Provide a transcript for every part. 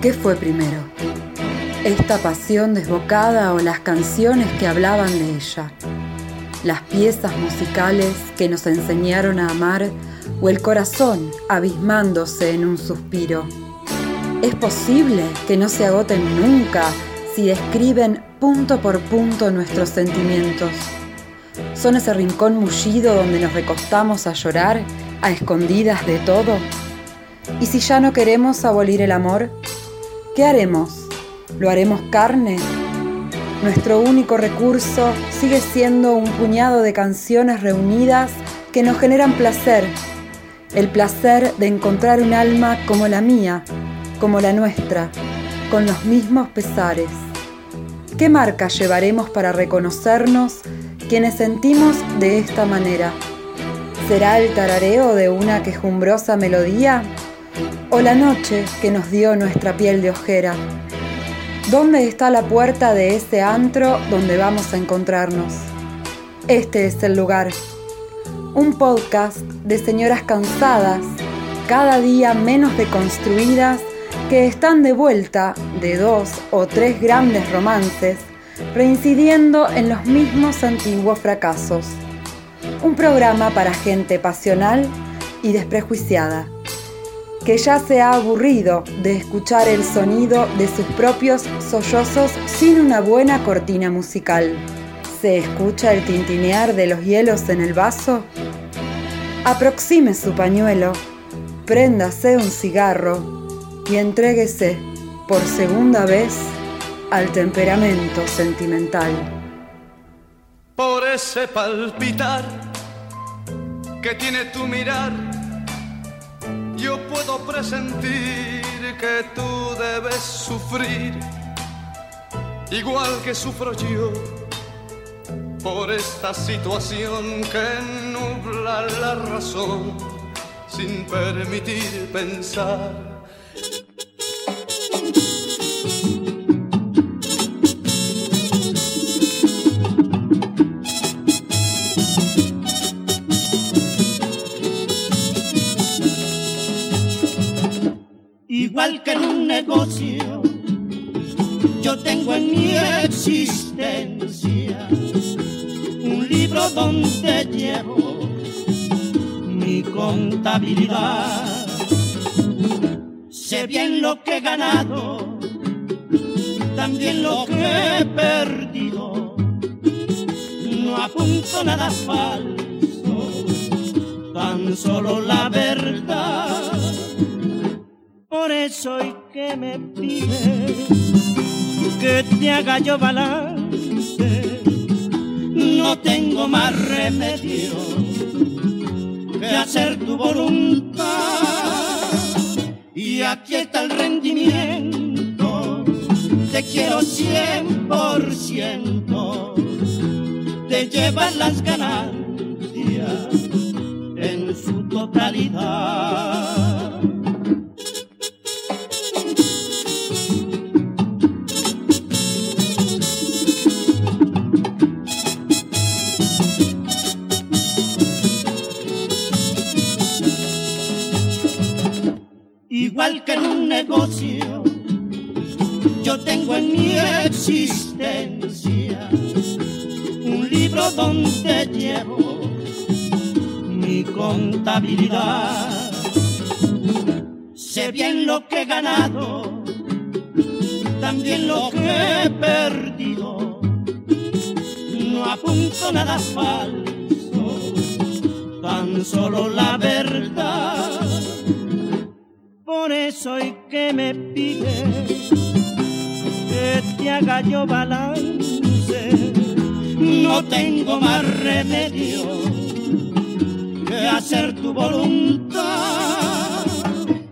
¿Qué fue primero? ¿Esta pasión desbocada o las canciones que hablaban de ella? ¿Las piezas musicales que nos enseñaron a amar o el corazón abismándose en un suspiro? ¿Es posible que no se agoten nunca si describen punto por punto nuestros sentimientos? ¿Son ese rincón mullido donde nos recostamos a llorar a escondidas de todo? ¿Y si ya no queremos abolir el amor? ¿Qué haremos? ¿Lo haremos carne? Nuestro único recurso sigue siendo un puñado de canciones reunidas que nos generan placer. El placer de encontrar un alma como la mía, como la nuestra, con los mismos pesares. ¿Qué marca llevaremos para reconocernos quienes sentimos de esta manera? ¿Será el tarareo de una quejumbrosa melodía? ¿O la noche que nos dio nuestra piel de ojera? ¿Dónde está la puerta de ese antro donde vamos a encontrarnos? Este es el lugar. Un podcast de señoras cansadas, cada día menos deconstruidas, que están de vuelta de dos o tres grandes romances, reincidiendo en los mismos antiguos fracasos. Un programa para gente pasional y desprejuiciada que ya se ha aburrido de escuchar el sonido de sus propios sollozos sin una buena cortina musical. ¿Se escucha el tintinear de los hielos en el vaso? Aproxime su pañuelo, préndase un cigarro y entréguese por segunda vez al temperamento sentimental. Por ese palpitar que tiene tu mirar yo puedo presentir que tú debes sufrir, igual que sufro yo, por esta situación que nubla la razón sin permitir pensar que en un negocio yo tengo en mi existencia un libro donde llevo mi contabilidad. Sé bien lo que he ganado, también lo que he perdido. No apunto nada falso, tan solo la verdad por eso hoy que me pide que te haga yo balance, no tengo más remedio que hacer tu voluntad. Y aquí está el rendimiento, te quiero cien por ciento, te llevan las ganancias en su totalidad. En mi existencia un libro donde llevo mi contabilidad. Sé bien lo que he ganado, también lo que he perdido. No apunto nada falso, tan solo la verdad por eso hoy que me pide que te haga yo balance, no tengo más remedio que hacer tu voluntad.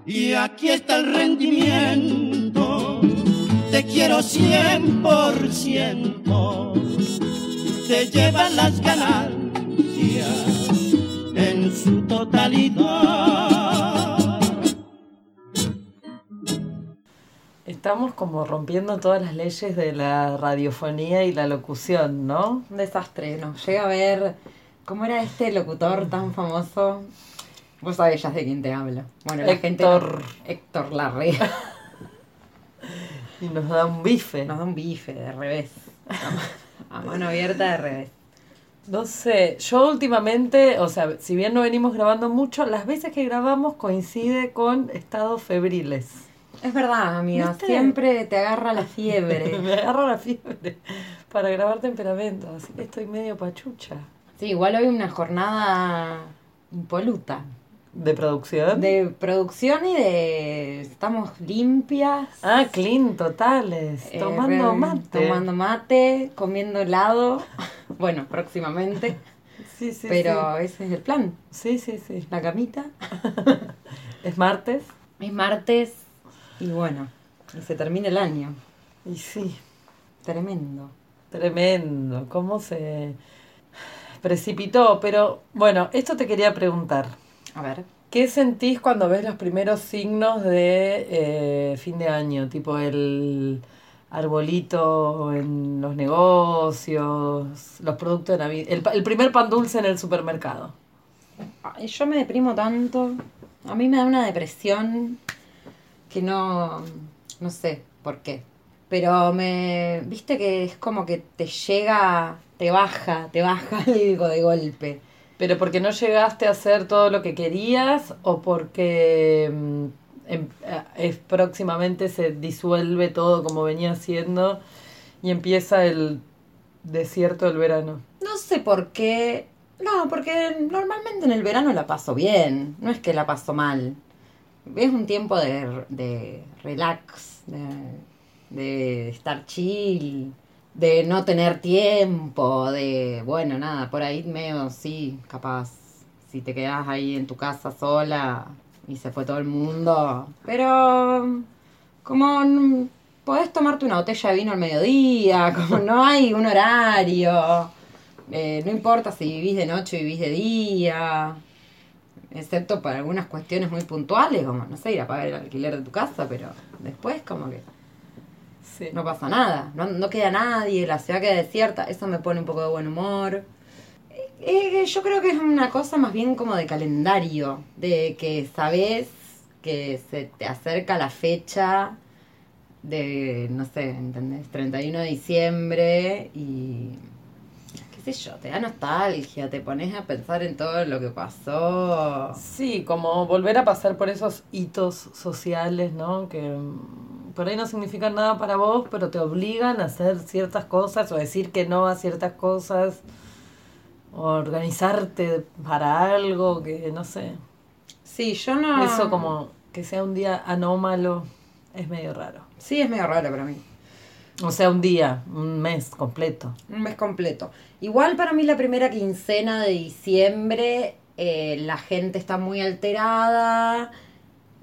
Y aquí está el rendimiento, te quiero cien por ciento, te llevan las ganancias en su totalidad. Estamos como rompiendo todas las leyes de la radiofonía y la locución, ¿no? Un desastre, ¿no? Llega a ver cómo era este locutor tan famoso. Vos sabés ya de quién te hablo. Bueno, la Héctor... gente. Héctor Larrea. Y nos da un bife. Nos da un bife de revés. A mano abierta de revés. No sé, yo últimamente, o sea, si bien no venimos grabando mucho, las veces que grabamos coincide con estados febriles. Es verdad, amiga, ¿Viste? siempre te agarra la fiebre. Me agarra la fiebre para grabar temperamento, así que estoy medio pachucha. Sí, igual hoy una jornada impoluta. ¿De producción? De producción y de... Estamos limpias. Ah, clean totales. eh, tomando re- mate. Tomando mate, comiendo helado. bueno, próximamente. Sí, sí, pero ese es el plan. Sí, sí, sí. La camita. Es martes Es martes y bueno, y se termina el año. y sí, Tremendo. tremendo. ¿Cómo se precipitó? Pero bueno, esto te quería preguntar. A ver. ¿Qué sentís cuando ves los primeros signos de eh, fin de año? Tipo el arbolito en los negocios, los productos de Navidad, el, el primer pan dulce en el supermercado. Yo me deprimo tanto. A mí me da una depresión que no, no sé por qué. Pero me, viste que es como que te llega, te baja, te baja algo de golpe. ¿Pero porque no llegaste a hacer todo lo que querías o porque mm, em- eh, es, próximamente se disuelve todo como venía haciendo y empieza el desierto del verano? No sé por qué. No, porque normalmente en el verano la paso bien. No es que la paso mal. Es un tiempo de, de relax, de, de estar chill, de no tener tiempo, de, bueno, nada, por ahí medio, sí, capaz, si te quedas ahí en tu casa sola y se fue todo el mundo. Pero como podés tomarte una botella de vino al mediodía, como no hay un horario, eh, no importa si vivís de noche o vivís de día, excepto para algunas cuestiones muy puntuales, como, no sé, ir a pagar el alquiler de tu casa, pero después como que Sí. no pasa nada, no, no queda nadie, la ciudad queda desierta, eso me pone un poco de buen humor. Eh, eh, yo creo que es una cosa más bien como de calendario, de que sabes que se te acerca la fecha de, no sé, ¿entendés? 31 de diciembre y sé yo, te da nostalgia, te pones a pensar en todo lo que pasó. Sí, como volver a pasar por esos hitos sociales, ¿no? Que mm, por ahí no significan nada para vos, pero te obligan a hacer ciertas cosas o decir que no a ciertas cosas, o organizarte para algo que no sé. Sí, yo no... Eso como que sea un día anómalo es medio raro. Sí, es medio raro para mí. O sea, un día, un mes completo. Un mes completo. Igual para mí la primera quincena de diciembre eh, la gente está muy alterada,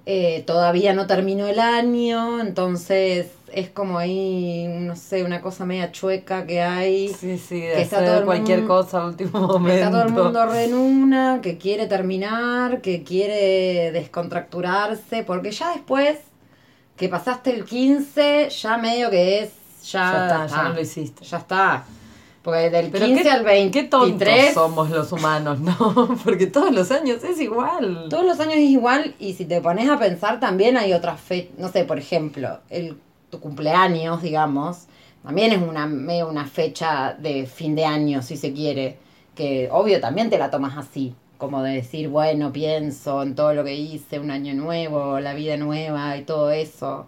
eh, todavía no terminó el año, entonces es como ahí, no sé, una cosa media chueca que hay. Sí, sí, Que de está todo hacer cualquier mundo- cosa al último momento. Está todo el mundo re en una, que quiere terminar, que quiere descontracturarse, porque ya después que pasaste el 15, ya medio que es, ya, Ya está, ya no lo hiciste. Ya está. Porque del Pero 15 qué, al 23... qué tontos somos los humanos, ¿no? Porque todos los años es igual. Todos los años es igual y si te pones a pensar también hay otras fechas, no sé, por ejemplo, el, tu cumpleaños, digamos, también es una, una fecha de fin de año, si se quiere, que obvio también te la tomas así, como de decir, bueno, pienso en todo lo que hice, un año nuevo, la vida nueva y todo eso.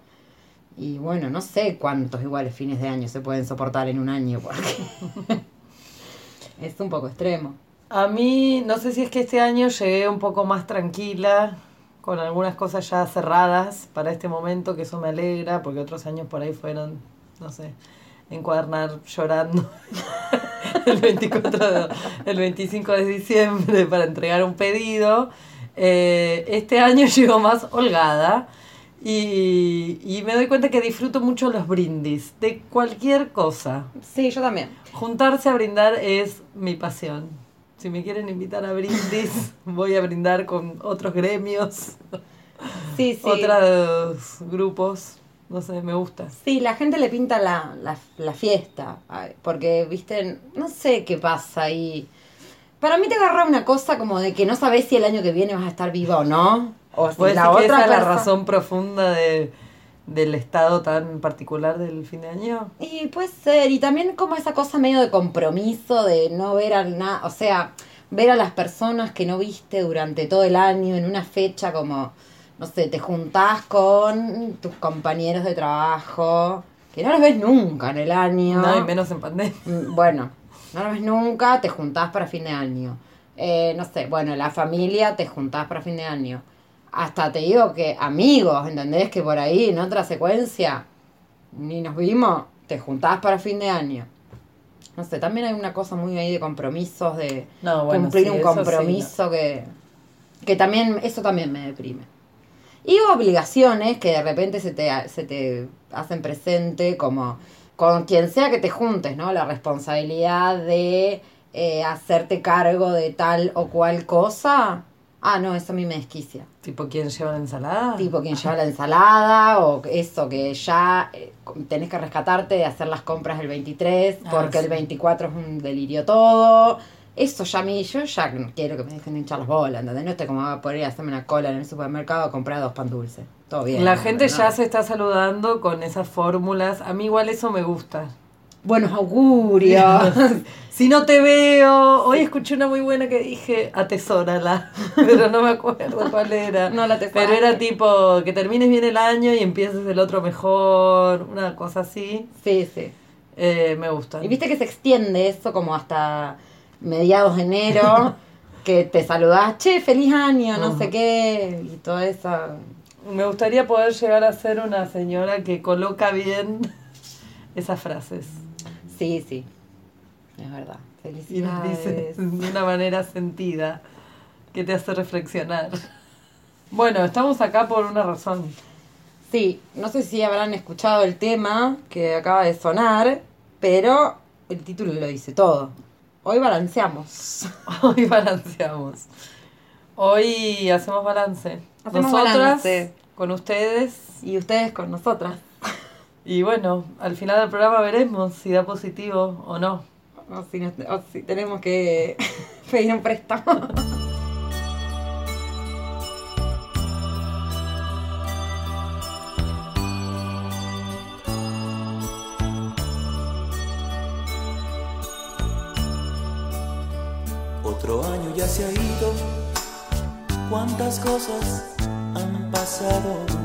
Y bueno, no sé cuántos iguales fines de año se pueden soportar en un año, porque es un poco extremo. A mí, no sé si es que este año llegué un poco más tranquila, con algunas cosas ya cerradas para este momento, que eso me alegra, porque otros años por ahí fueron, no sé, encuadernar llorando el 24 de- el 25 de diciembre para entregar un pedido. Eh, este año llego más holgada y, y me doy cuenta que disfruto mucho los brindis, de cualquier cosa. Sí, yo también. Juntarse a brindar es mi pasión. Si me quieren invitar a brindis, voy a brindar con otros gremios, Sí, sí. otros grupos. No sé, me gusta. Sí, la gente le pinta la, la, la fiesta, porque, viste, no sé qué pasa ahí. Para mí te agarra una cosa como de que no sabes si el año que viene vas a estar viva o no. O si la que otra esa es la razón profunda de del estado tan particular del fin de año. Y puede ser, y también como esa cosa medio de compromiso de no ver a nada, o sea, ver a las personas que no viste durante todo el año en una fecha como, no sé, te juntás con tus compañeros de trabajo, que no los ves nunca en el año. No, y menos en pandemia. Mm, Bueno, no lo ves nunca, te juntás para fin de año. Eh, no sé, bueno, la familia te juntás para fin de año. Hasta te digo que amigos, ¿entendés? Que por ahí en otra secuencia ni nos vimos, te juntás para fin de año. No sé, también hay una cosa muy ahí de compromisos, de No, bueno, cumplir sí, un sí, compromiso que, que también, eso también me deprime. Y obligaciones que de repente se te, se te hacen presente como con quien sea que te juntes, ¿no? La responsabilidad de eh, hacerte cargo de tal o cual cosa. Ah, no, eso a mí me desquicia. Tipo, ¿quién lleva la ensalada? Tipo quien lleva la ensalada o eso, que ya eh, tenés que rescatarte de hacer las compras el 23 Ah, porque sí. el 24 es un delirio todo. Eso ya a mí, yo ya quiero que me dejen de hinchar las bolas, ¿entendés? No estoy como a poder ir a hacerme una cola en el supermercado a comprar dos pan dulces. Todo bien. La gente ya se está saludando con esas fórmulas. A mí igual eso me gusta. Buenos augurios. Si no te veo, hoy escuché una muy buena que dije, atesórala, pero no me acuerdo cuál era. No la Pero era tipo, que termines bien el año y empieces el otro mejor, una cosa así. Sí, sí. Eh, me gusta. Y viste que se extiende eso como hasta mediados de enero, que te saludás, che, feliz año, no sé qué, y toda esa... Me gustaría poder llegar a ser una señora que coloca bien esas frases Sí, sí, es verdad. y Felicidades. de una manera sentida que te hace reflexionar. Bueno, estamos acá por una razón. Sí, no sé si habrán escuchado el tema que acaba de sonar, pero el título lo dice todo. Hoy balanceamos. Hoy balanceamos. Hoy hacemos balance. Hacemos Nosotras balance. con ustedes. Y ustedes con nosotras. Y bueno, al final del programa veremos si da positivo o no. O si, nos- o si tenemos que pedir un préstamo. Otro año ya se ha ido, cuántas cosas han pasado.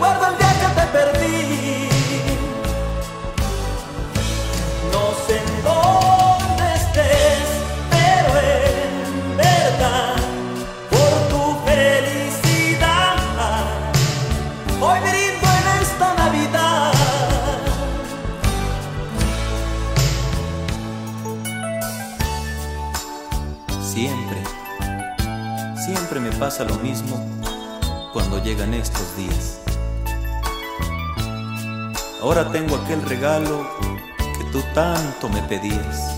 Recuerdo el día que te perdí. No sé en dónde estés, pero en verdad por tu felicidad. Hoy brindo en esta Navidad. Siempre, siempre me pasa lo mismo cuando llegan estos días. Ahora tengo aquel regalo que tú tanto me pedías.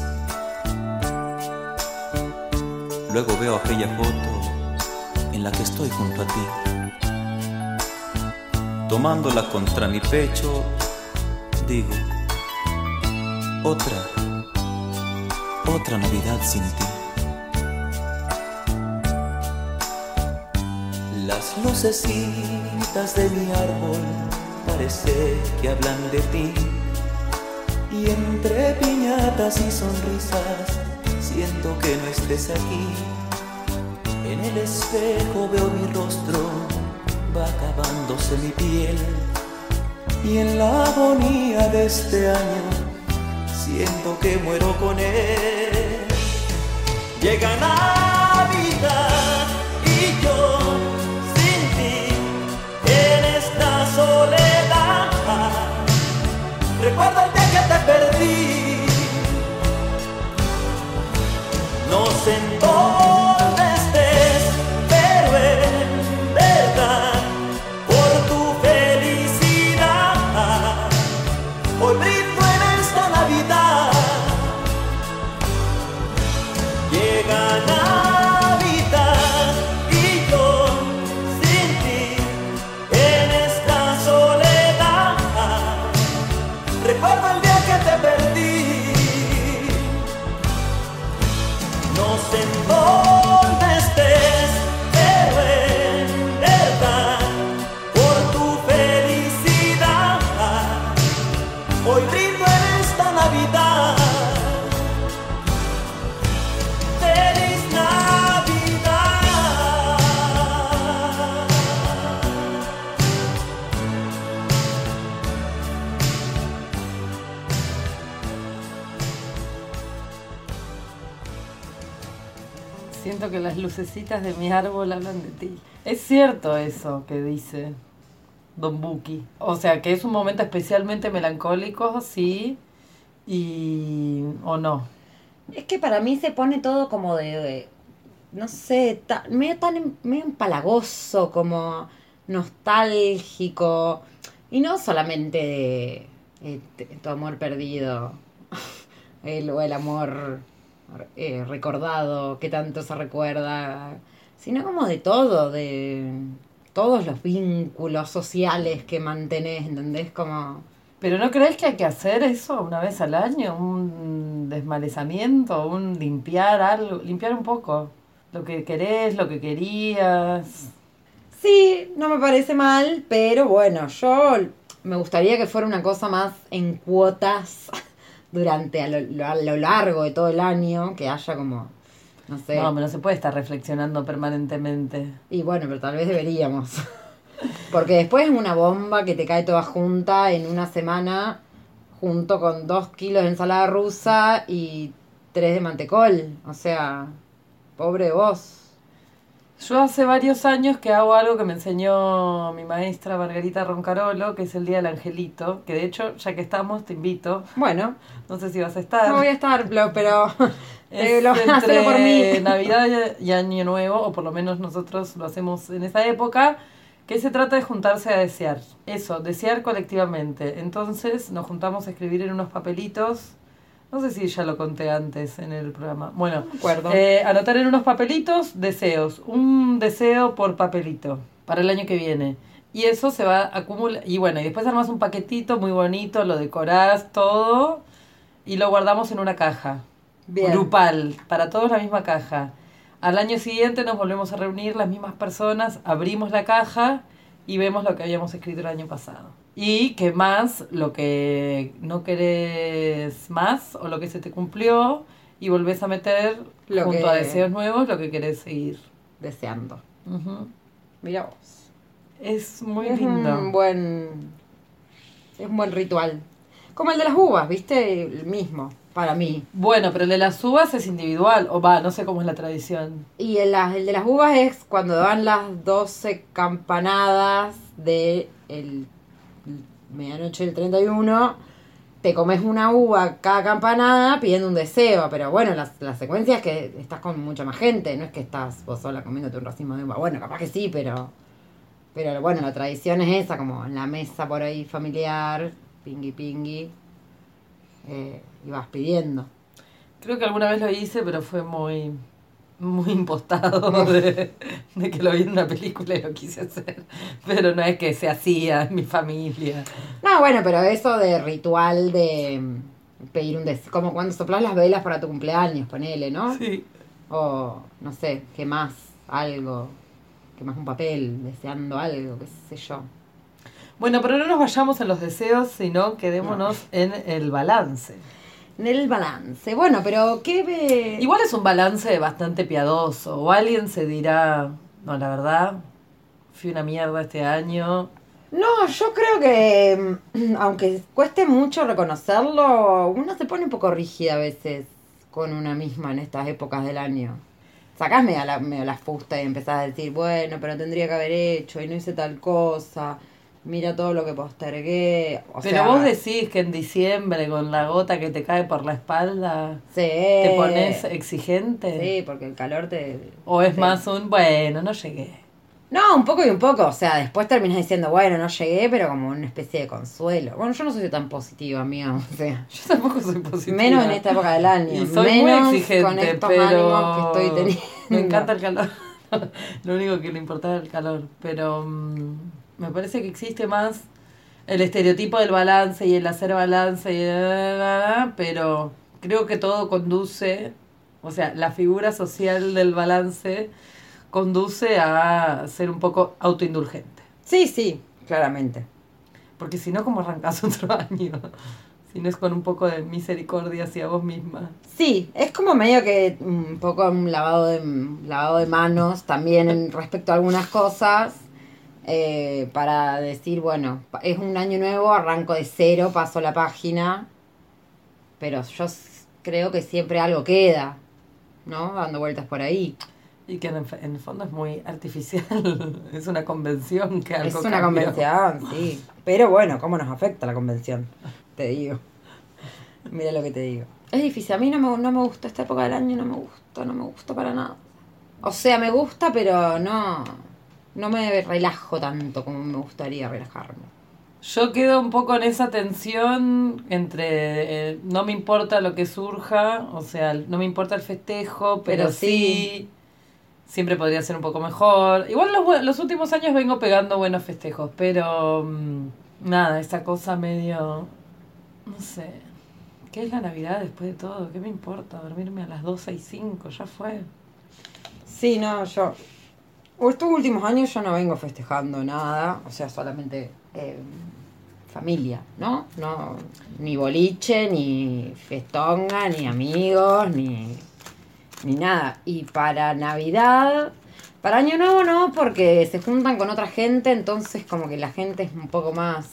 Luego veo aquella foto en la que estoy junto a ti tomándola contra mi pecho, digo, otra, otra Navidad sin ti. Las lucecitas de mi árbol parece que hablan de ti. Y entre piñatas y sonrisas siento que no estés aquí. el espejo veo mi rostro, va acabándose mi piel. Y en la agonía de este año, siento que muero con él. Llega Navidad hoy Que las lucecitas de mi árbol hablan de ti. Es cierto eso que dice Don Buki. O sea, que es un momento especialmente melancólico, sí, y... o no. Es que para mí se pone todo como de, no sé, ta- medio tan medio empalagoso, como nostálgico. Y no solamente de eh, tu amor perdido, el, o el amor eh, recordado, que tanto se recuerda, sino como de todo, de todos los vínculos sociales que mantenés, ¿entendés? Como... Pero ¿no crees que hay que hacer eso una vez al año? Un desmalezamiento, un limpiar algo, limpiar un poco lo que querés, lo que querías. Sí, no me parece mal, pero bueno, yo me gustaría que fuera una cosa más en cuotas durante a lo, a lo largo de todo el año, que haya como, no sé. No, pero no se puede estar reflexionando permanentemente. Y bueno, pero tal vez deberíamos. Porque después es una bomba que te cae toda junta en una semana, junto con dos kilos de ensalada rusa y tres de mantecol. O sea, pobre vos. Yo hace varios años que hago algo que me enseñó mi maestra Margarita Roncarolo, que es el Día del Angelito, que de hecho, ya que estamos, te invito. Bueno, No sé si vas a estar. no voy a estar, pero Es lo entre por mí. Navidad y Año Nuevo, o por lo menos nosotros lo hacemos en esa época, que se trata de juntarse a desear. Eso, desear colectivamente. Entonces nos juntamos a escribir en unos papelitos. No sé si ya lo conté antes en el programa. Bueno, acuerdo. eh, anotar en unos papelitos deseos. Un deseo por papelito para el año que viene. Y eso se va a acumular. Y bueno, y después armas un paquetito muy bonito, lo decorás todo y lo guardamos en una caja Bien. grupal, para todos la misma caja. Al año siguiente nos volvemos a reunir las mismas personas, abrimos la caja y vemos lo que habíamos escrito el año pasado. Y que más, lo que no querés más o lo que se te cumplió y volvés a meter Lo junto que- a deseos nuevos lo que querés seguir. Deseando. Ujú. Mira vos. Es muy es lindo. un buen. Es un buen ritual. Como el de las uvas, ¿viste? El mismo, para mí. Bueno, pero el de las uvas es individual, o va, no sé cómo es la tradición. Y el, las- el de las uvas es cuando dan las 12 campanadas de el, medianoche del 31. Te comes una uva cada campanada pidiendo un deseo. Pero bueno, la, secuencia es que estás con mucha más gente. No es que estás vos sola comiéndote un racimo de uva. Bueno, capaz que sí, pero. Pero bueno, la tradición es esa, como en la mesa por ahí familiar, pingui pingui. eh, y vas pidiendo. Creo que alguna vez lo hice, pero fue muy, muy impostado de, de que lo vi en una película y lo quise hacer. Pero no es que se hacía en mi familia. No, bueno, pero eso de ritual de pedir un deseo, como cuando soplas las velas para tu cumpleaños, ponele, ¿no? Sí. O, no sé, ¿qué más? Algo, ¿qué más un papel, deseando algo, qué sé yo. Bueno, pero no nos vayamos en los deseos, sino quedémonos en el balance. El balance. Bueno, pero ¿qué ve? Igual es un balance bastante piadoso. O alguien se dirá, no, la verdad, fui una mierda este año. No, yo creo que, mm, aunque cueste mucho reconocerlo, uno se pone un poco rígida a veces con una misma en estas épocas del año. Sacás medio la, medio la fusta y empezás a decir, bueno, pero tendría que haber hecho y no hice tal cosa. Mira todo lo que postergué. O Pero sea, vos decís que en diciembre, con la gota que te cae por la espalda, Sí. te pones exigente. Sí, porque el calor te... O es más un, bueno, no llegué. No, un poco y un poco. O sea, después terminas diciendo, bueno, no llegué, pero como una especie de consuelo. Bueno, yo no soy tan positiva, amiga. O sea, Yo tampoco soy positiva. menos en esta época del año. Y soy menos muy exigente, con estos pero ánimos que estoy teniendo. me encanta el calor. Lo único que le importaba era el calor, pero mm, me parece que existe más el estereotipo del balance y el hacer balance, y pero creo que todo conduce, o sea, la figura social del balance conduce a ser un poco autoindulgente. Sí, sí, claramente. Porque si no, ¿cómo arrancas otro año? Si no es con un poco de misericordia hacia vos misma. Sí, es como medio que un poco un lavado de, un lavado de manos también en respecto a algunas cosas. Eh, para decir, bueno, es un año nuevo, arranco de cero, paso la página. Pero yo creo que siempre algo queda, ¿no? Dando vueltas por ahí. Y que en, en el fondo es muy artificial. es una convención que algo es una cambió. convención, sí. Pero bueno, ¿cómo nos afecta la convención? Te digo. Mira lo que te digo. Es difícil, a mí no me, no me gusta esta época del año, no me gusta, no me gusta para nada. O sea, me gusta, pero no, no me relajo tanto como me gustaría relajarme. Yo quedo un poco en esa tensión entre eh, no me importa lo que surja, o sea, no me importa el festejo, pero, Pero sí. sí. siempre podría ser un poco mejor. Igual los, los últimos años vengo pegando buenos festejos, pero mm, nada, esa cosa medio, no sé, ¿qué es la Navidad después de todo? ¿Qué me importa? Dormirme a las 12 y 5, ya fue. Sí, no, yo. Estos últimos años yo no vengo festejando nada, o sea, solamente eh, familia, ¿no? No, ni boliche, ni festonga, ni amigos, ni, ni nada. Y para Navidad, para Año Nuevo no, porque se juntan con otra gente, entonces como que la gente es un poco más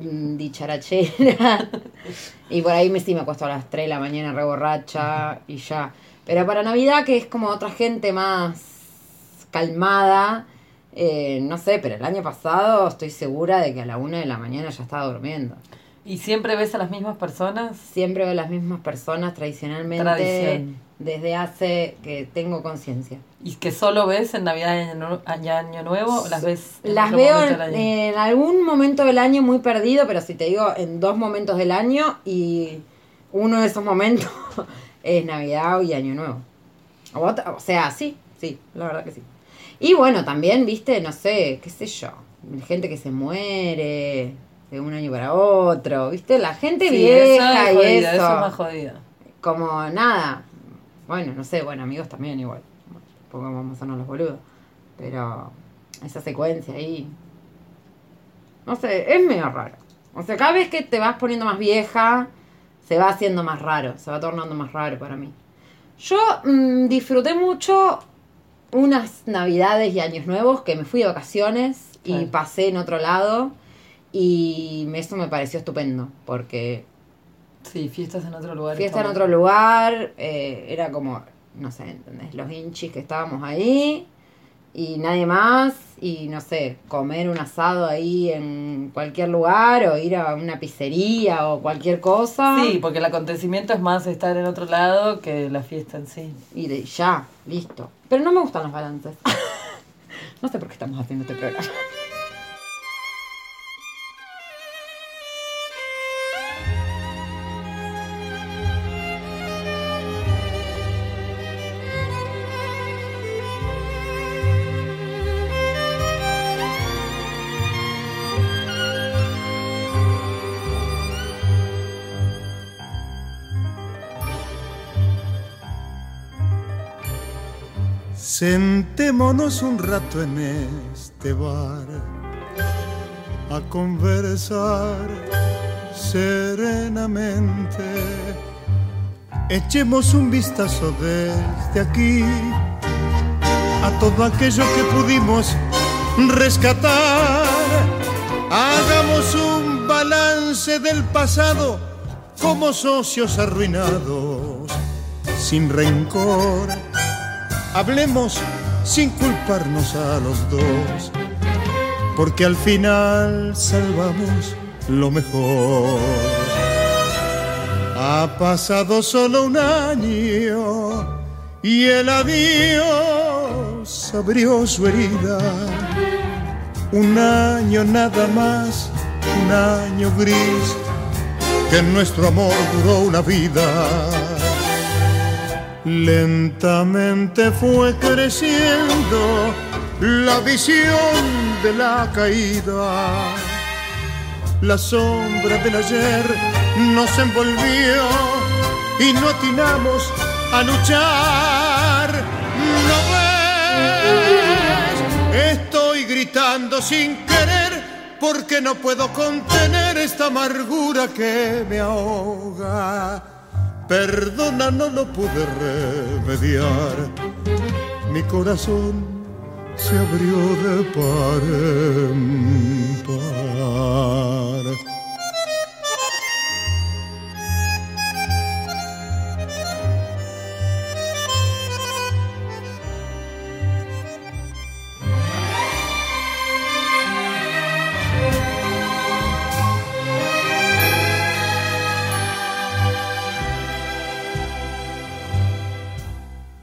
mm, dicharachera. y por ahí me sí me acuesto a las 3 de la mañana re borracha y ya. Pero para Navidad, que es como otra gente más calmada, eh, no sé, pero el año pasado estoy segura de que a la 1 de la mañana ya estaba durmiendo. ¿Y siempre ves a las mismas personas? Siempre veo las mismas personas tradicionalmente Tradición. desde hace que tengo conciencia. ¿Y que solo ves en Navidad y Año, Nuevo o las ves en Las veo en, algún momento del año muy perdido, pero si te digo en dos momentos del año y uno de esos momentos es Navidad y Año Nuevo. O sea, sí, sí, la verdad que sí. Y bueno, también, viste, no sé, qué sé yo, gente que se muere de un año para otro, viste, la gente Sí, vieja eso es y eso. eso es más jodida. Como nada. Bueno, no sé, bueno, amigos también igual. Porque vamos a hacernos los boludos. Pero esa secuencia ahí. No sé, es medio raro. O sea, cada vez que te vas poniendo más vieja, se va haciendo más raro. Se va tornando más raro para mí. Yo mm, disfruté mucho unas navidades y años nuevos que me fui de vacaciones y Claro. pasé en otro lado. Y eso me pareció estupendo. Porque Sí, fiestas en otro lugar. Fiesta en otro lugar, eh, era como, no sé, ¿entendés? Los hinchis que estábamos ahí y nadie más, y no sé, comer un asado ahí en cualquier lugar o ir a una pizzería o cualquier cosa. Sí, porque el acontecimiento es más estar en otro lado que la fiesta en sí. Y de, ya, listo. Pero no me gustan los balances. no sé por qué estamos haciendo este programa. Sentémonos un rato en este bar a conversar serenamente. Echemos un vistazo desde aquí a todo aquello que pudimos rescatar. Hagamos un balance del pasado como socios arruinados, sin rencor. Hablemos sin culparnos a los dos, porque al final salvamos lo mejor. Ha pasado solo un año y el adiós abrió su herida. Un año nada más, un año gris, que nuestro amor duró una vida. Lentamente fue creciendo la visión de la caída. La sombra del ayer nos envolvió y no atinamos a luchar. ¿No ves? Estoy gritando sin querer porque no puedo contener esta amargura que me ahoga. Perdona, no lo pude remediar. Mi corazón se abrió de par en par.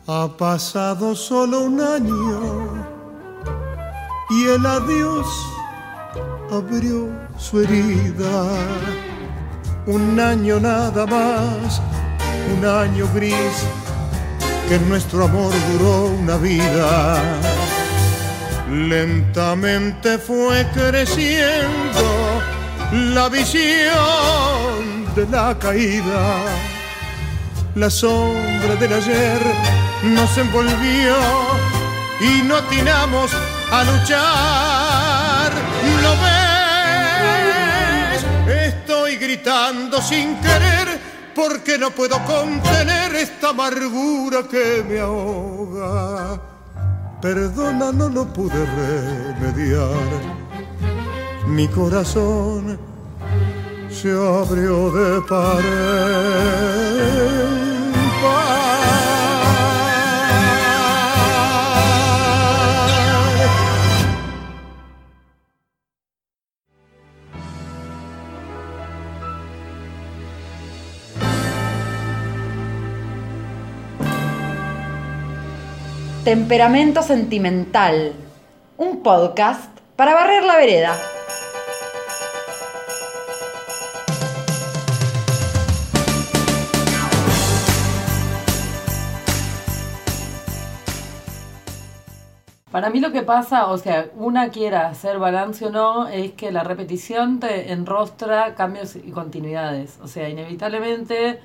Ha pasado solo un año y el adiós abrió su herida. Un año nada más, un año gris, que nuestro amor duró una vida. Lentamente fue creciendo la visión de la caída. La sombra del ayer nos envolvió y no atinamos a luchar. ¿No ves? Estoy gritando sin querer porque no puedo contener esta amargura que me ahoga. Perdona, no lo pude remediar. Mi corazón se abrió de par en par. Temperamento Sentimental, un podcast para barrer la vereda. Para mí lo que pasa, o sea, una quiera hacer balance o no, es que la repetición te enrostra cambios y continuidades. O sea, inevitablemente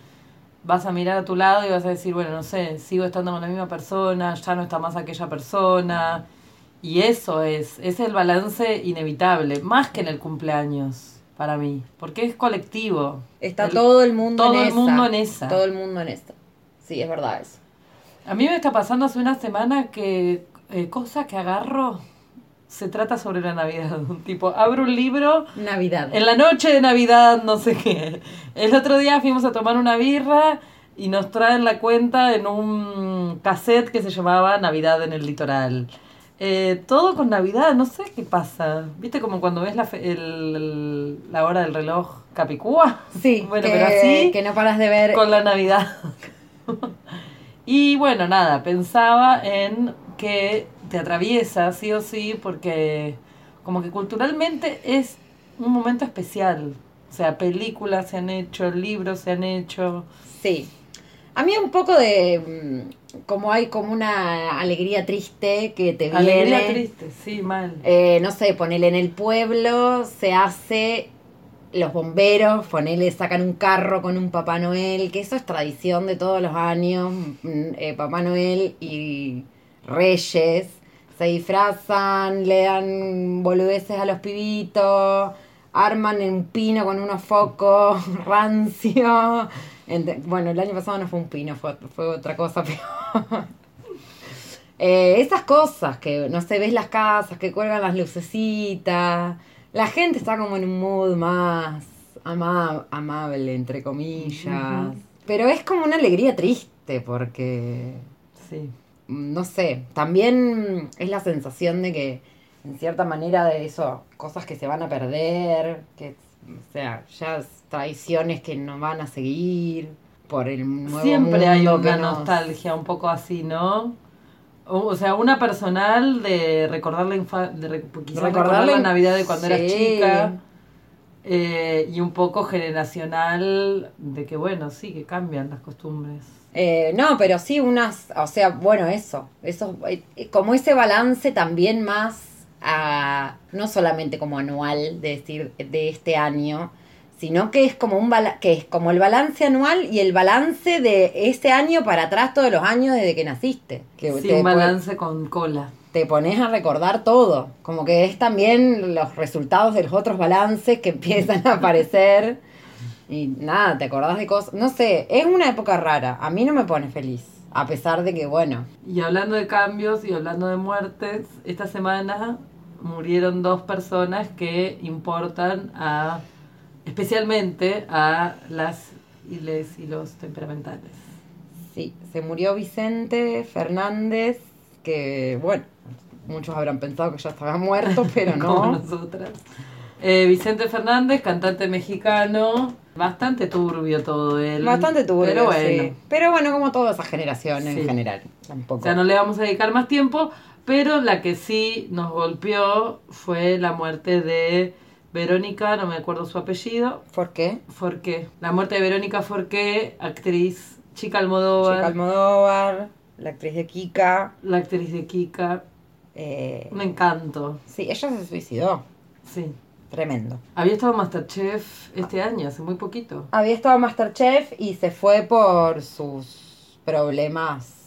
vas a mirar a tu lado y vas a decir, bueno, no sé, sigo estando con la misma persona, ya no está más aquella persona. Y eso es, es el balance inevitable, más que en el cumpleaños, para mí, porque es colectivo. Está El- todo el mundo todo en el esa. mundo en esa. Todo el mundo en esa. Sí, es verdad eso. A mí me está pasando hace una semana que eh, cosa que agarro se trata sobre la Navidad. tipo, abro un libro Navidad. en la noche de Navidad, no sé qué. El otro día fuimos a tomar una birra y nos traen la cuenta en un cassette que se llamaba Navidad en el litoral. Eh, todo con Navidad, no sé qué pasa. ¿Viste como cuando ves la, fe- el- el- la hora del reloj Capicúa? Sí, bueno, que, pero así que no paras de ver. con la Navidad. y bueno, nada, pensaba en que te atraviesa sí o sí porque como que culturalmente es un momento especial. O sea, películas se han hecho, libros se han hecho. Sí. A mí un poco de. mm, Como hay como una alegría triste que te Alegría viene. triste, sí, mal. Eh, no sé, ponele en el pueblo, se hace los bomberos, ponele, sacan un carro con un Papá Noel, que eso es tradición de todos los años, mm, eh, Papá Noel y Reyes, se disfrazan, le dan boludeces a los pibitos, arman un pino con unos focos rancio. Bueno, el año pasado no fue un pino, fue, fue otra cosa peor. Eh, esas cosas que, no sé, ves las casas, que cuelgan las lucecitas. La gente está como en un mood más ama- amable, entre comillas. Pero es como una alegría triste porque Sí. No sé, también es la sensación de que en cierta manera de eso, cosas que se van a perder, que o sea, ya es tradiciones que no van a seguir por el nuevo Siempre hay una nos- nostalgia un poco así, ¿no? O, sea, una personal de recordar la infa de re- quizás Recordar la Navidad de cuando eras chica. eh, y un poco generacional de que, bueno, sí, que cambian las costumbres. Eh, no, pero sí unas, o sea, bueno, eso, eso, eh, como ese balance también más, a, no solamente como anual, de decir, de este año, sino que es como un que es como el balance anual y el balance de ese año para atrás todos los años desde que naciste. Que Sí, un balance con cola. te pones a recordar todo, como que es también los resultados de los otros balances que empiezan a aparecer. Y nada, te acordás de cosas. No sé, es una época rara. A mí no me pone feliz. A pesar de que, bueno, Y hablando de cambios y hablando de muertes, esta semana murieron dos personas que importan a, especialmente a las y les y los temperamentales. sí, se murió Vicente Fernández, que, bueno, muchos habrán pensado que ya estaba muerto, pero como no. nosotras. Eh, Vicente Fernández, cantante mexicano, bastante turbio todo él. Bastante turbio, Pero bueno, sí. Pero bueno, como toda esa generación Sí. en general. Tampoco. o sea, no le vamos a dedicar más tiempo, pero la que sí nos golpeó fue la muerte de Verónica, no me acuerdo su apellido, ¿Por qué? Forqué. La muerte de Verónica Forqué, actriz Chica Almodóvar, Chica Almodóvar, la actriz de Kika. la actriz de Kika, eh, un encanto, sí, ella se suicidó. sí. Tremendo. Había estado Masterchef este año, hace muy poquito. Había estado Masterchef y se fue por sus problemas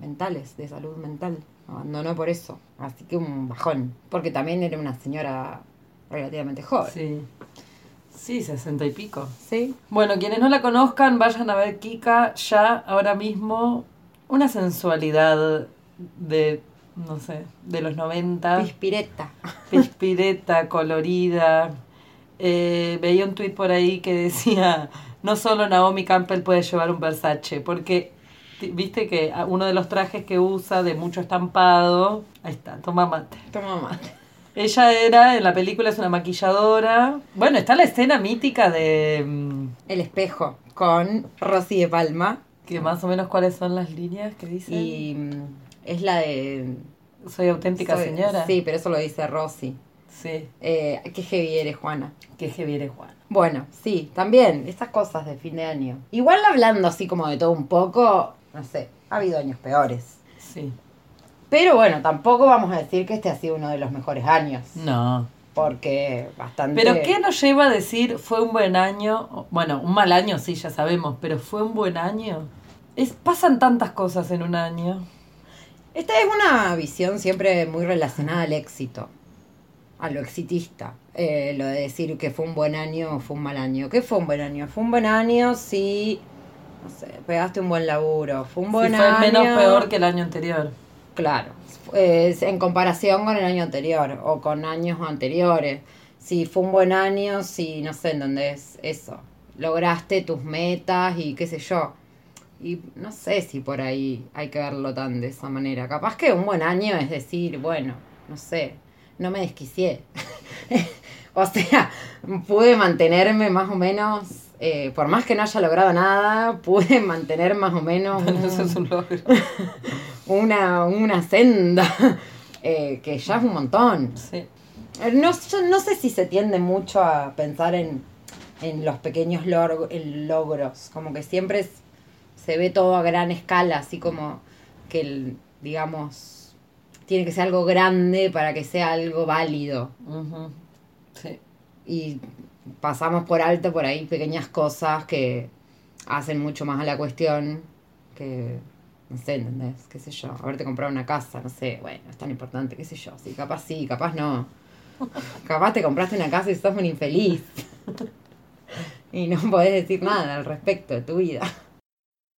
mentales, de salud mental. Abandonó por eso. Así que un bajón. Porque también era una señora relativamente joven. Sí. Sí, sesenta y pico. ¿Sí? Bueno, quienes no la conozcan, vayan a ver Kika ya, ahora mismo. Una sensualidad de, no sé, de los 90. Pispireta. Pispireta, colorida. Eh, veía un tuit por ahí que decía, no solo Naomi Campbell puede llevar un Versace, porque viste que uno de los trajes que usa de mucho estampado, ahí está, toma mate. Toma mate. Ella era, en la película es una maquilladora. Bueno, está la escena mítica de... mm, El espejo con Rosy de Palma. que más o menos cuáles son las líneas que dice. Y mm, es la de... Soy auténtica soy- señora. Sí, pero eso lo dice Rosy. Sí. Eh, qué heavy eres, Juana. Que heavy eres Juan. Bueno, sí, también, estas cosas de fin de año. Igual hablando así como de todo un poco, no sé, ha habido años peores. Sí. Pero bueno, tampoco vamos a decir que este ha sido uno de los mejores años. No. Porque bastante... Pero ¿qué nos lleva a decir fue un buen año? Bueno, un mal año sí, ya sabemos, pero fue un buen año. Es, pasan tantas cosas en un año. Esta es una visión siempre muy relacionada al éxito, a lo exitista. Eh, lo de decir que fue un buen año o fue un mal año. ¿Qué fue un buen año? Fue un buen año si, no sé, pegaste un buen laburo. Fue un buen Si fue año... menos peor que el año anterior. Claro, es en comparación con el año anterior o con años anteriores. Si fue un buen año, si no sé en dónde es eso. Lograste tus metas y qué sé yo. Y no sé si por ahí hay que verlo tan de esa manera. Capaz que un buen año es decir, bueno, no sé, no me desquicié. o sea, pude mantenerme más o menos, eh, por más que no haya logrado nada, pude mantener más o menos un- Eso es un logro. una, una senda, eh, que ya es un montón. Sí. Eh, No, yo no sé si se tiende mucho a pensar en, en los pequeños log- en logros, como que siempre es- se ve todo a gran escala, así como que, el, digamos, tiene que ser algo grande para que sea algo válido. Sí. Y pasamos por alto por ahí pequeñas cosas que hacen mucho más a la cuestión que, no sé, ¿entendés? ¿Qué sé yo? Haberte comprado una casa, no sé, bueno, es tan importante, qué sé yo. Sí, capaz sí, capaz no. Capaz te compraste una casa y sos un infeliz. Y no podés decir nada al respecto de tu vida.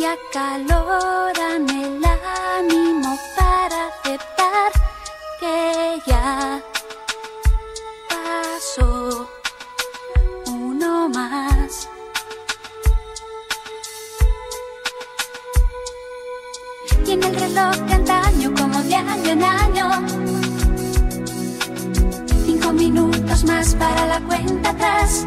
y acaloran el ánimo para aceptar que ya pasó uno más. Y en el reloj de como de año en año, cinco minutos más para la cuenta atrás.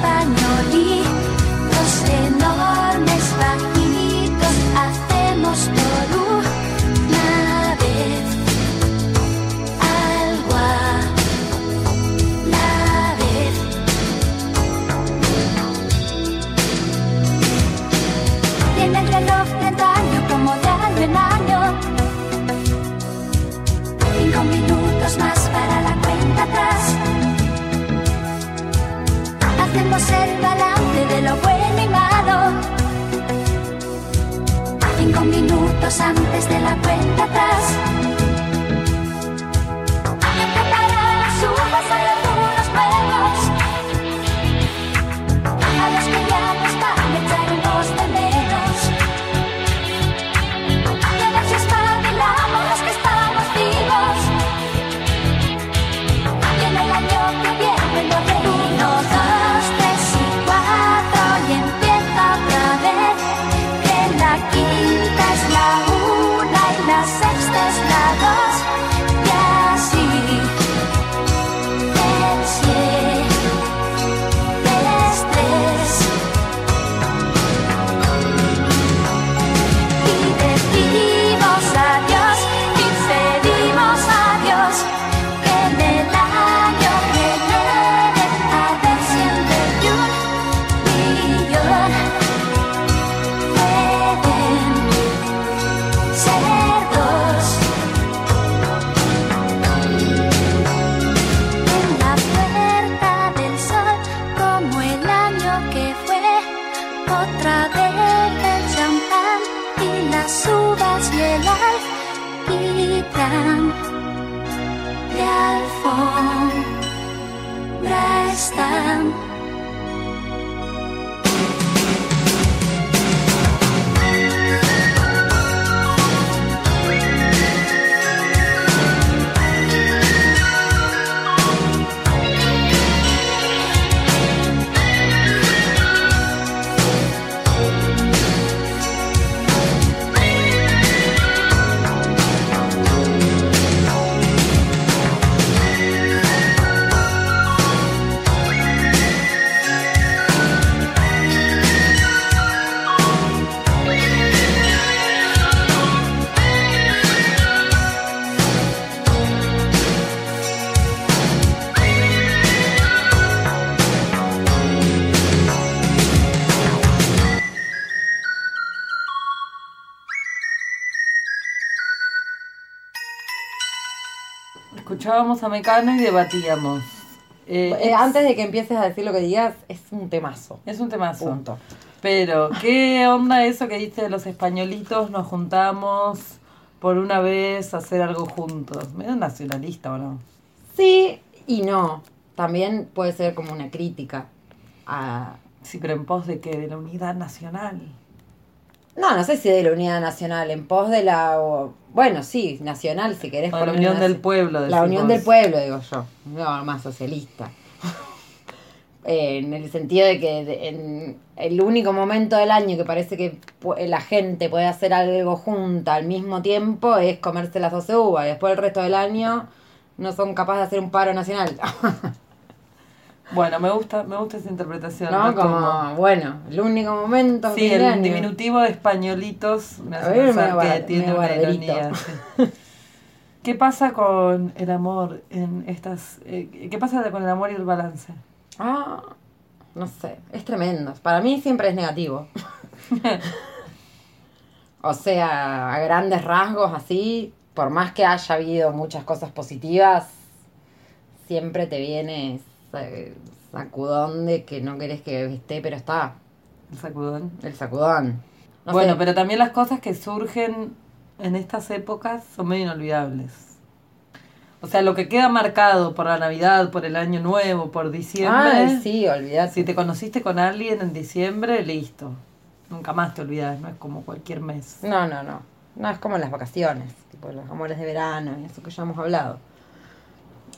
Los españolitos enormes antes de la cuenta atrás. Escuchábamos a Mecano y debatíamos. Eh, Eh, es- antes de que empieces a decir lo que digas, es un temazo. Es un temazo. Punto. Pero, ¿qué onda eso que dice de los españolitos? Nos juntamos por una vez a hacer algo juntos. Medio nacionalista, ¿o no? Sí y no. También puede ser como una crítica a... Sí, pero en pos de qué? De la unidad nacional. No, no sé si de la unidad nacional, en pos de la... o- bueno, sí, nacional, si querés. Por la unión del pueblo. La decís unión del pueblo, digo yo. No, más socialista. Eh, en el sentido de que de- en el único momento del año que parece que la gente puede hacer algo junta al mismo tiempo es comerse las 12 uvas. Y después el resto del año no son capaces de hacer un paro nacional. Bueno, me gusta, me gusta esa interpretación. ¿No? Como, bueno, el único momento. Sí, el año. diminutivo de españolitos me hace ver, pensar que bar- tiene una ironía. sí. ¿Qué pasa con el amor en estas... eh, ¿Qué pasa con el amor y el balance? Ah, no sé, es tremendo. Para mí siempre es negativo. o sea, a grandes rasgos así, por más que haya habido muchas cosas positivas, siempre te viene ese sacudón de que no querés que esté, pero está. El sacudón. El sacudón. No bueno, sé. pero también las cosas que surgen en estas épocas son medio inolvidables. O sea, lo que queda marcado por la Navidad, por el Año Nuevo, por diciembre. Ay, sí, olvidate. Si te conociste con alguien en diciembre, listo. Nunca más te olvidas, no es como cualquier mes. No, no, no. No es como las vacaciones, tipo los amores de verano y eso que ya hemos hablado.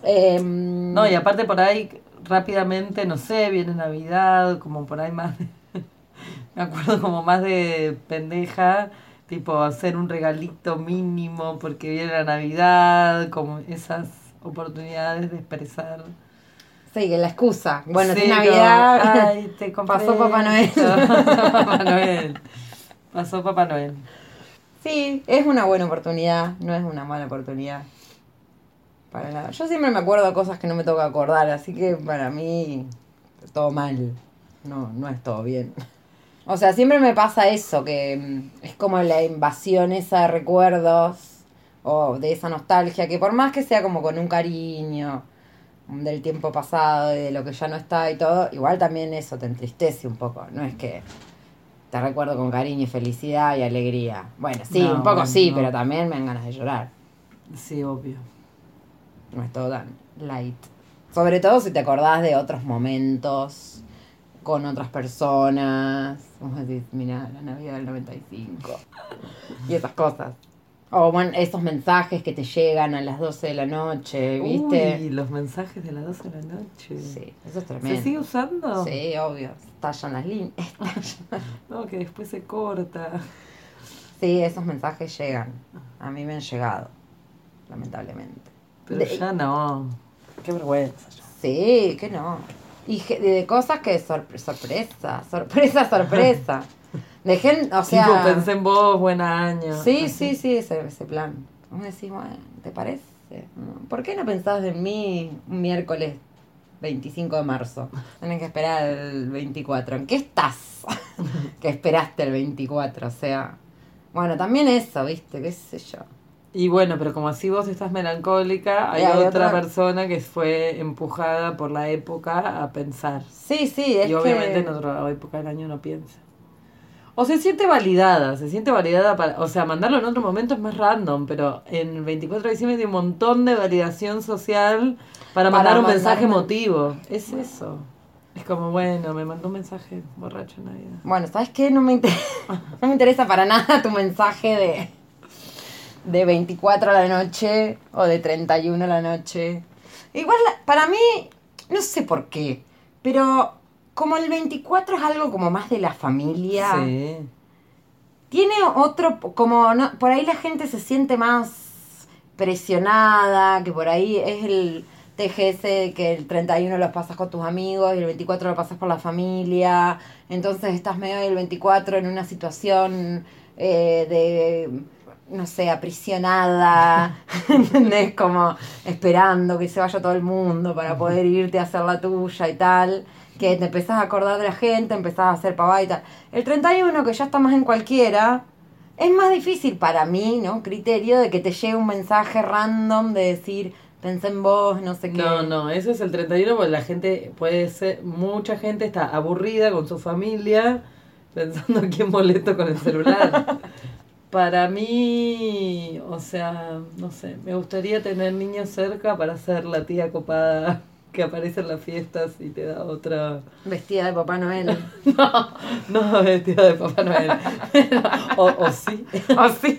Em, No, y aparte por ahí rápidamente, no sé, viene Navidad, como por ahí más de- me acuerdo como más de pendeja, tipo hacer un regalito mínimo porque viene la Navidad, como esas oportunidades de expresar. Sí, que la excusa. Bueno, Sí, es Navidad. "Ay, te pasó Papá Noel. esto". Pasó Papá Noel. Pasó Papá Noel. Sí, es una buena oportunidad, no es una mala oportunidad. Para nada. Yo siempre me acuerdo de cosas que no me toca acordar, así que para mí todo mal. No, no es todo bien. O sea, siempre me pasa eso, que mm, es como la invasión esa de recuerdos o de esa nostalgia, que por más que sea como con un cariño del tiempo pasado y de lo que ya no está y todo, igual también eso te entristece un poco. No es que te recuerdo con cariño y felicidad y alegría. Bueno, sí, No, un poco bueno, sí, no. pero también me dan ganas de llorar. Sí, obvio. No es todo tan light. Sobre todo si te acordás de otros momentos con otras personas. Vos decís, mira, la Navidad del 95. y esas cosas. O bueno, esos mensajes que te llegan a las 12 de la noche, ¿viste? Uy, los mensajes de las 12 de la noche. Sí, eso es tremendo. ¿Se sigue usando? Sí, obvio. Estallan las líneas. No, que después se corta. Sí, esos mensajes llegan. A mí me han llegado, lamentablemente. Pero De- ya no. Qué vergüenza. ya. Sí, que no. Y de cosas que sor- sorpresa, sorpresa, sorpresa. De gente, o sea... tipo, pensé en vos, buen año. Sí, Así. sí, sí, ese, ese plan. Vamos a decir, bueno, ¿te parece? ¿Por qué no pensás en mí un miércoles 25 de marzo? Tenés que esperar el 24. ¿En qué estás? que esperaste el 24, o sea... Bueno, también eso, ¿viste? ¿Qué sé yo? Y bueno, pero como así vos estás melancólica, hay, otra, otra- persona que fue empujada por la época a pensar. Sí, sí, es y obviamente que... en otra época del año no piensa. O se siente validada, se siente validada para... O sea, mandarlo en otro momento es más random, pero en el 24 de diciembre hay un montón de validación social para, Para mandar un mensaje emotivo. Es eso. Es como, bueno, me mandó un mensaje borracho en Navidad. Bueno, ¿sabes qué? No me, inter- no me interesa para nada tu mensaje de, de 24 a la noche o de 31 a la noche. Igual, para mí, no sé por qué, pero como el 24 es algo como más de la familia, Sí. tiene otro, como, no, por ahí la gente se siente más presionada, que por ahí es el TGS que el 31 lo pasas con tus amigos y el 24 lo pasas con la familia, entonces estás medio el 24 en una situación eh, de, no sé, aprisionada, ¿entendés? Como esperando que se vaya todo el mundo para poder irte a hacer la tuya y tal que te empezás a acordar de la gente, empezás a hacer pavada y tal. El 31, que ya está más en cualquiera, es más difícil para mí, ¿no? Criterio de que te llegue un mensaje random de decir, pensé en vos, no sé qué. No, no, eso es el 31 porque la gente puede ser, mucha gente está aburrida con su familia pensando quién molesto con el celular. Para mí, o sea, no sé, me gustaría tener niños cerca para ser la tía copada que aparece en las fiestas y te da otra... Vestida de Papá Noel. No, no vestida de Papá Noel. o, o sí. ¿O sí?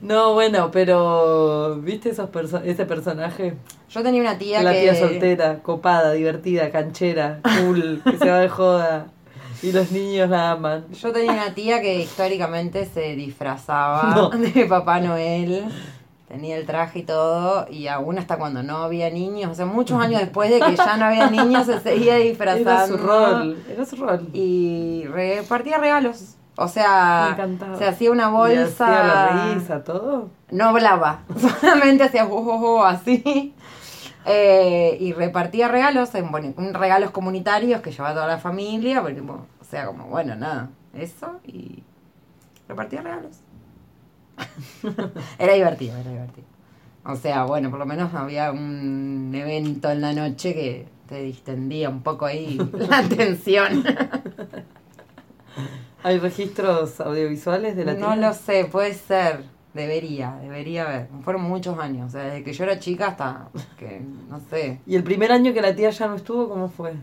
No, bueno, pero ¿viste esos perso ese personaje? Yo tenía una tía la que... tía soltera, copada, divertida, canchera, cool, que se va de joda. Y los niños la aman. Yo tenía una tía que históricamente se disfrazaba No. de Papá Noel. Tenía el traje y todo, y aún hasta cuando no había niños, o sea, muchos años después de que ya no había niños, se seguía disfrazando. Era su rol, era su rol. Y repartía regalos. O sea, se hacía una Y bolsa. hacía la risa, todo. No hablaba, solamente hacía jujuju así. Eh, y repartía regalos, en, bueno, regalos comunitarios que llevaba toda la familia, porque, bueno, o sea, como, bueno, nada, eso y repartía regalos. era divertido, era divertido. O sea, bueno, por lo menos había un evento en la noche que te distendía un poco ahí la atención. ¿Hay registros audiovisuales de la No lo sé, puede ser. Debería, debería haber. Fueron muchos años, o sea, desde que yo era chica hasta que, no sé. ¿Y el primer año que la tía ya no estuvo, cómo fue?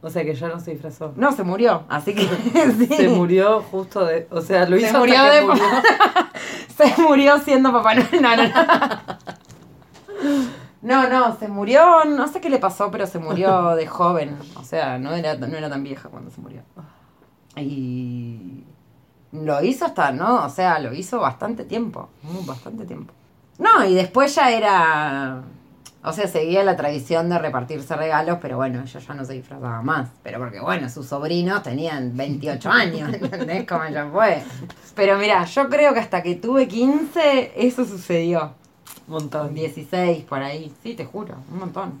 O sea, que ya no se disfrazó. No, se murió, así que sí. Se murió justo de... O sea, lo Se hizo murió hasta que de murió. Se murió siendo Papá Noel. No, no, no. No, no, se murió, no sé qué le pasó, pero se murió de joven. O sea, no era, no era tan vieja cuando se murió. Y lo hizo hasta, ¿no? O sea, lo hizo bastante tiempo, bastante tiempo. No, y después ya era... O sea, seguía la tradición de repartirse regalos, pero bueno, ella ya no se disfrazaba más. Pero porque, bueno, sus sobrinos tenían 28 años, ¿entendés cómo ya fue? Pero mira, yo creo que hasta que tuve 15, eso sucedió. Un montón. 16 por ahí, sí, te juro, un montón.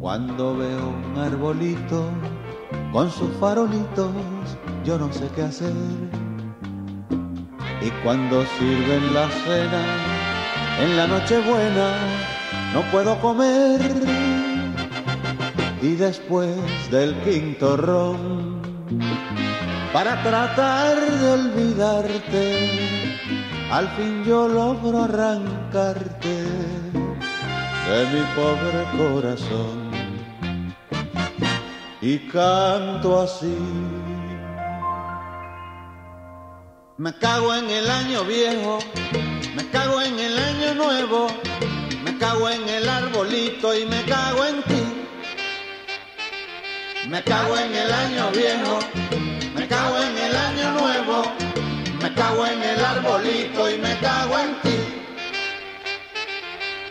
cuando veo un arbolito con sus farolitos, yo no sé qué hacer. Y cuando sirven la cena en la noche buena, no puedo comer. Y después del quinto ron, para tratar de olvidarte, al fin yo logro arrancarte de mi pobre corazón y canto así. Me cago en el año viejo, me cago en el año nuevo, me cago en el arbolito y me cago en ti. Me cago en el año viejo, me cago en el año nuevo, me cago en el arbolito y me cago en ti.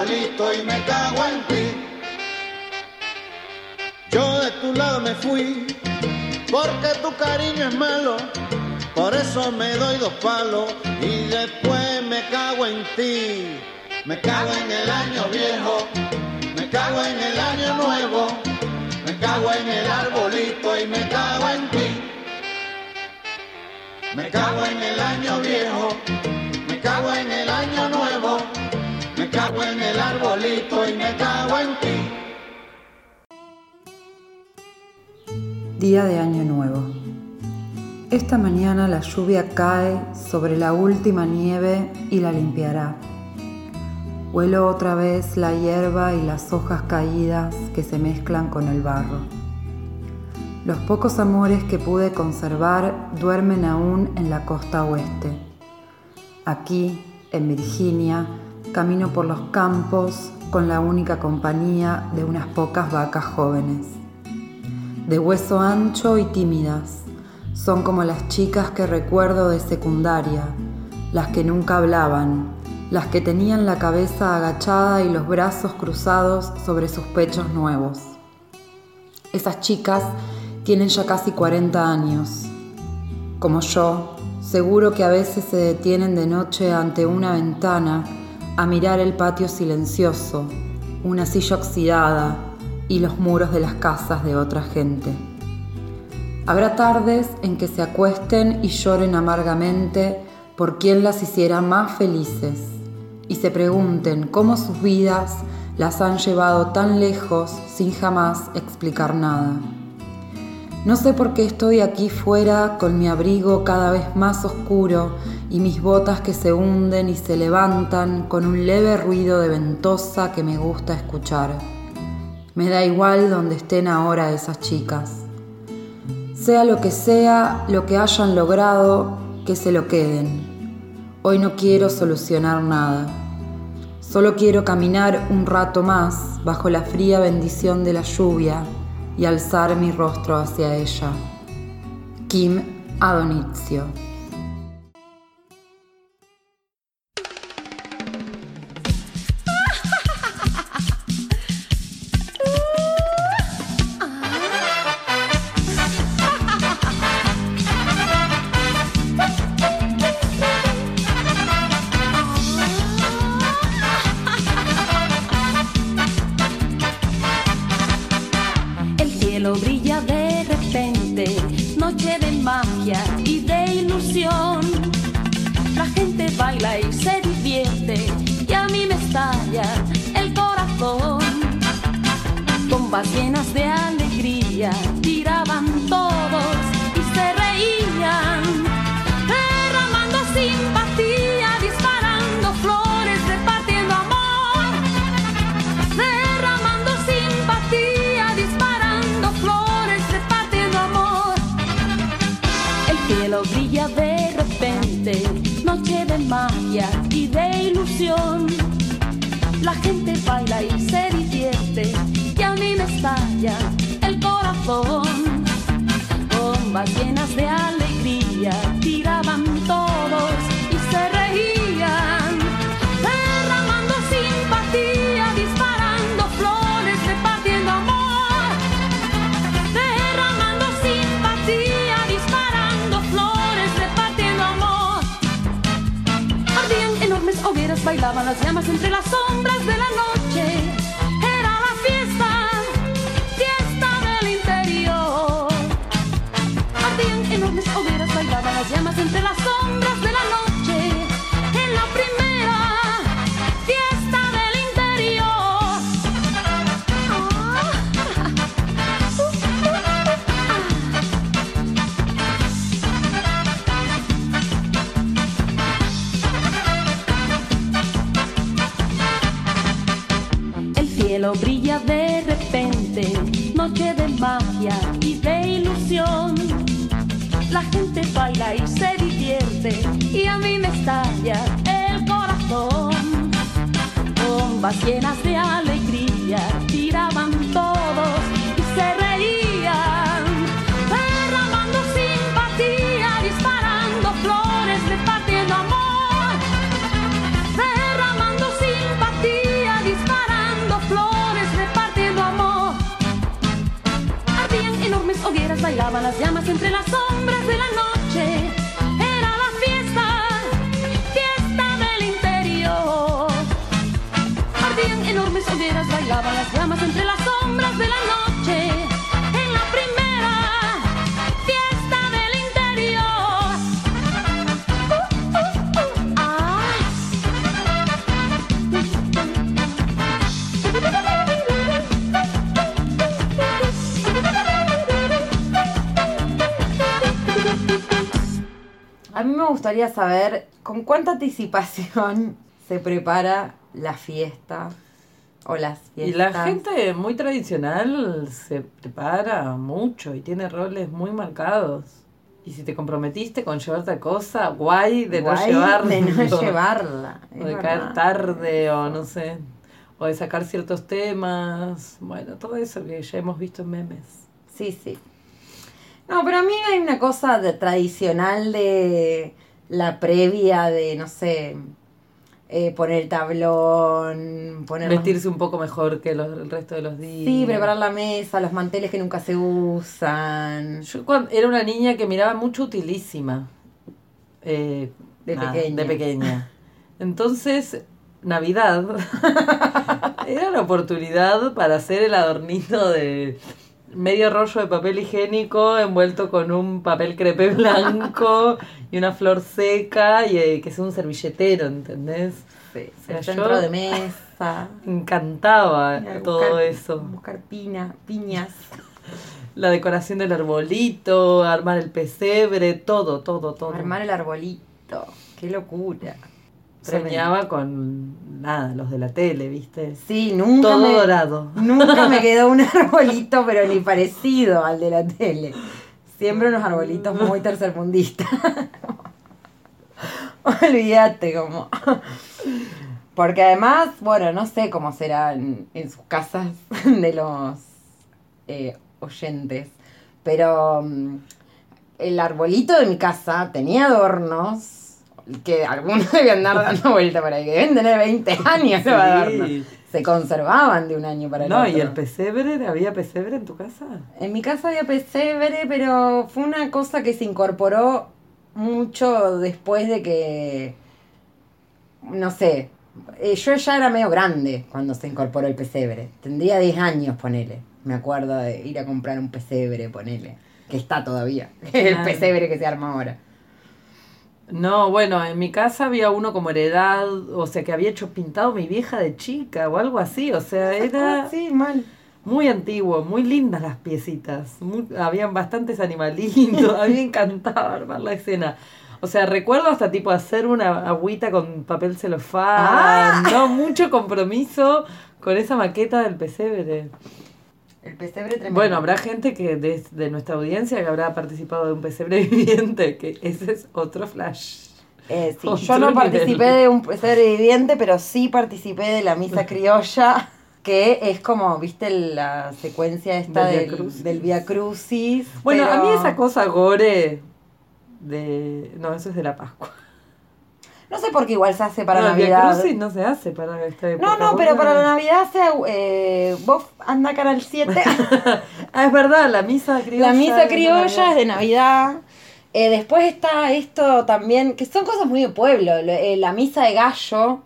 arbolito y me cago en ti. Yo de tu lado me fui, porque tu cariño es malo, por eso me doy dos palos y después me cago en ti. Me cago en el año viejo, me cago en el año nuevo, me cago en el arbolito y me cago en ti. Me cago en el año viejo, me cago en el año nuevo, cago en el arbolito y me cago en ti. Día de Año Nuevo. Esta mañana la lluvia cae sobre la última nieve y la limpiará. Huelo otra vez la hierba y las hojas caídas que se mezclan con el barro. Los pocos amores que pude conservar duermen aún en la costa oeste. Aquí, en Virginia, camino por los campos con la única compañía de unas pocas vacas jóvenes. De hueso ancho y tímidas, son como las chicas que recuerdo de secundaria, las que nunca hablaban, las que tenían la cabeza agachada y los brazos cruzados sobre sus pechos nuevos. Esas chicas tienen ya casi 40 años. Como yo, seguro que a veces se detienen de noche ante una ventana a mirar el patio silencioso, una silla oxidada y los muros de las casas de otra gente. Habrá tardes en que se acuesten y lloren amargamente por quien las hiciera más felices y se pregunten cómo sus vidas las han llevado tan lejos sin jamás explicar nada. No sé por qué estoy aquí fuera con mi abrigo cada vez más oscuro y mis botas que se hunden y se levantan con un leve ruido de ventosa que me gusta escuchar. Me da igual donde estén ahora esas chicas. Sea lo que sea, lo que hayan logrado, que se lo queden. Hoy no quiero solucionar nada. Solo quiero caminar un rato más bajo la fría bendición de la lluvia y alzar mi rostro hacia ella. Kim Adonizio. Gustaría saber con cuánta anticipación se prepara la fiesta o las fiestas. Y la gente muy tradicional se prepara mucho y tiene roles muy marcados. Y si te comprometiste con llevar tal cosa, guay de no llevarla. de no llevarla. O de caer verdad. tarde, o no sé. O de sacar ciertos temas. Bueno, todo eso que ya hemos visto en memes. Sí, sí. No, pero a mí hay una cosa de, tradicional de la previa de, no sé, eh, poner el tablón, poner Vestirse un poco mejor que los- el resto de los días. Sí, preparar la mesa, los manteles que nunca se usan. Yo cuando era una niña que miraba mucho utilísima. Eh, De nada, pequeña. De pequeña. Entonces, Navidad era la oportunidad para hacer el adornito de medio rollo de papel higiénico envuelto con un papel crepé blanco y una flor seca y eh, que sea un servilletero, ¿entendés? Sí, O sea, el yo- centro de mesa. Me encantaba todo eso. Buscar pina, piñas. La decoración del arbolito, armar el pesebre, todo, todo, todo. Armar el arbolito. Qué locura. Tremendo. Soñaba con nada, los de la tele, ¿viste? Sí, nunca Todo me, dorado. Nunca me quedó un arbolito, pero ni parecido al de la tele. Siempre unos arbolitos muy tercermundistas. Olvídate, como. Porque además, bueno, no sé cómo será en, en sus casas de los eh, oyentes, pero mm, el arbolito de mi casa tenía adornos que algunos debían dar dando vuelta por ahí, que deben tener 20 años. Sí. Se conservaban de un año para el No, otro. ¿y el pesebre? ¿Había pesebre en tu casa? En mi casa había pesebre, pero fue una cosa que se incorporó mucho después de que, no sé, eh, yo ya era medio grande cuando se incorporó el pesebre. Tendría 10 años, ponele. Me acuerdo de ir a comprar un pesebre, ponele. Que está todavía. El pesebre que se arma ahora. No, bueno, en mi casa había uno como heredad, o sea, que había hecho pintado mi vieja de chica o algo así, o sea, era Ah, sí, mal. muy antiguo, muy lindas las piecitas, muy- habían bastantes animalitos, a mí me encantaba armar la escena. O sea, recuerdo hasta tipo hacer una agüita con papel celofán, Ah. no, mucho compromiso con esa maqueta del pesebre. El pesebre tremendo. Bueno, habrá gente que de, de nuestra audiencia que habrá participado de un pesebre viviente, que ese es otro flash. Eh, sí, Otro yo no nivel. participé de un pesebre viviente, pero sí participé de la misa criolla, que es como, viste, la secuencia esta Del del, Crucis. del Via Crucis. Bueno, a mí esa cosa gore de... No, eso es de la Pascua. No sé por qué igual se hace para no, el Via Navidad. No se hace para esta época. No, no, pero ¿vos para la? Navidad se, eh, vos anda cara al 7. ah, es verdad, la misa criolla. la misa es de criolla es de Navidad. Eh, después está esto también, que son cosas muy de pueblo. lo- eh, la misa de gallo,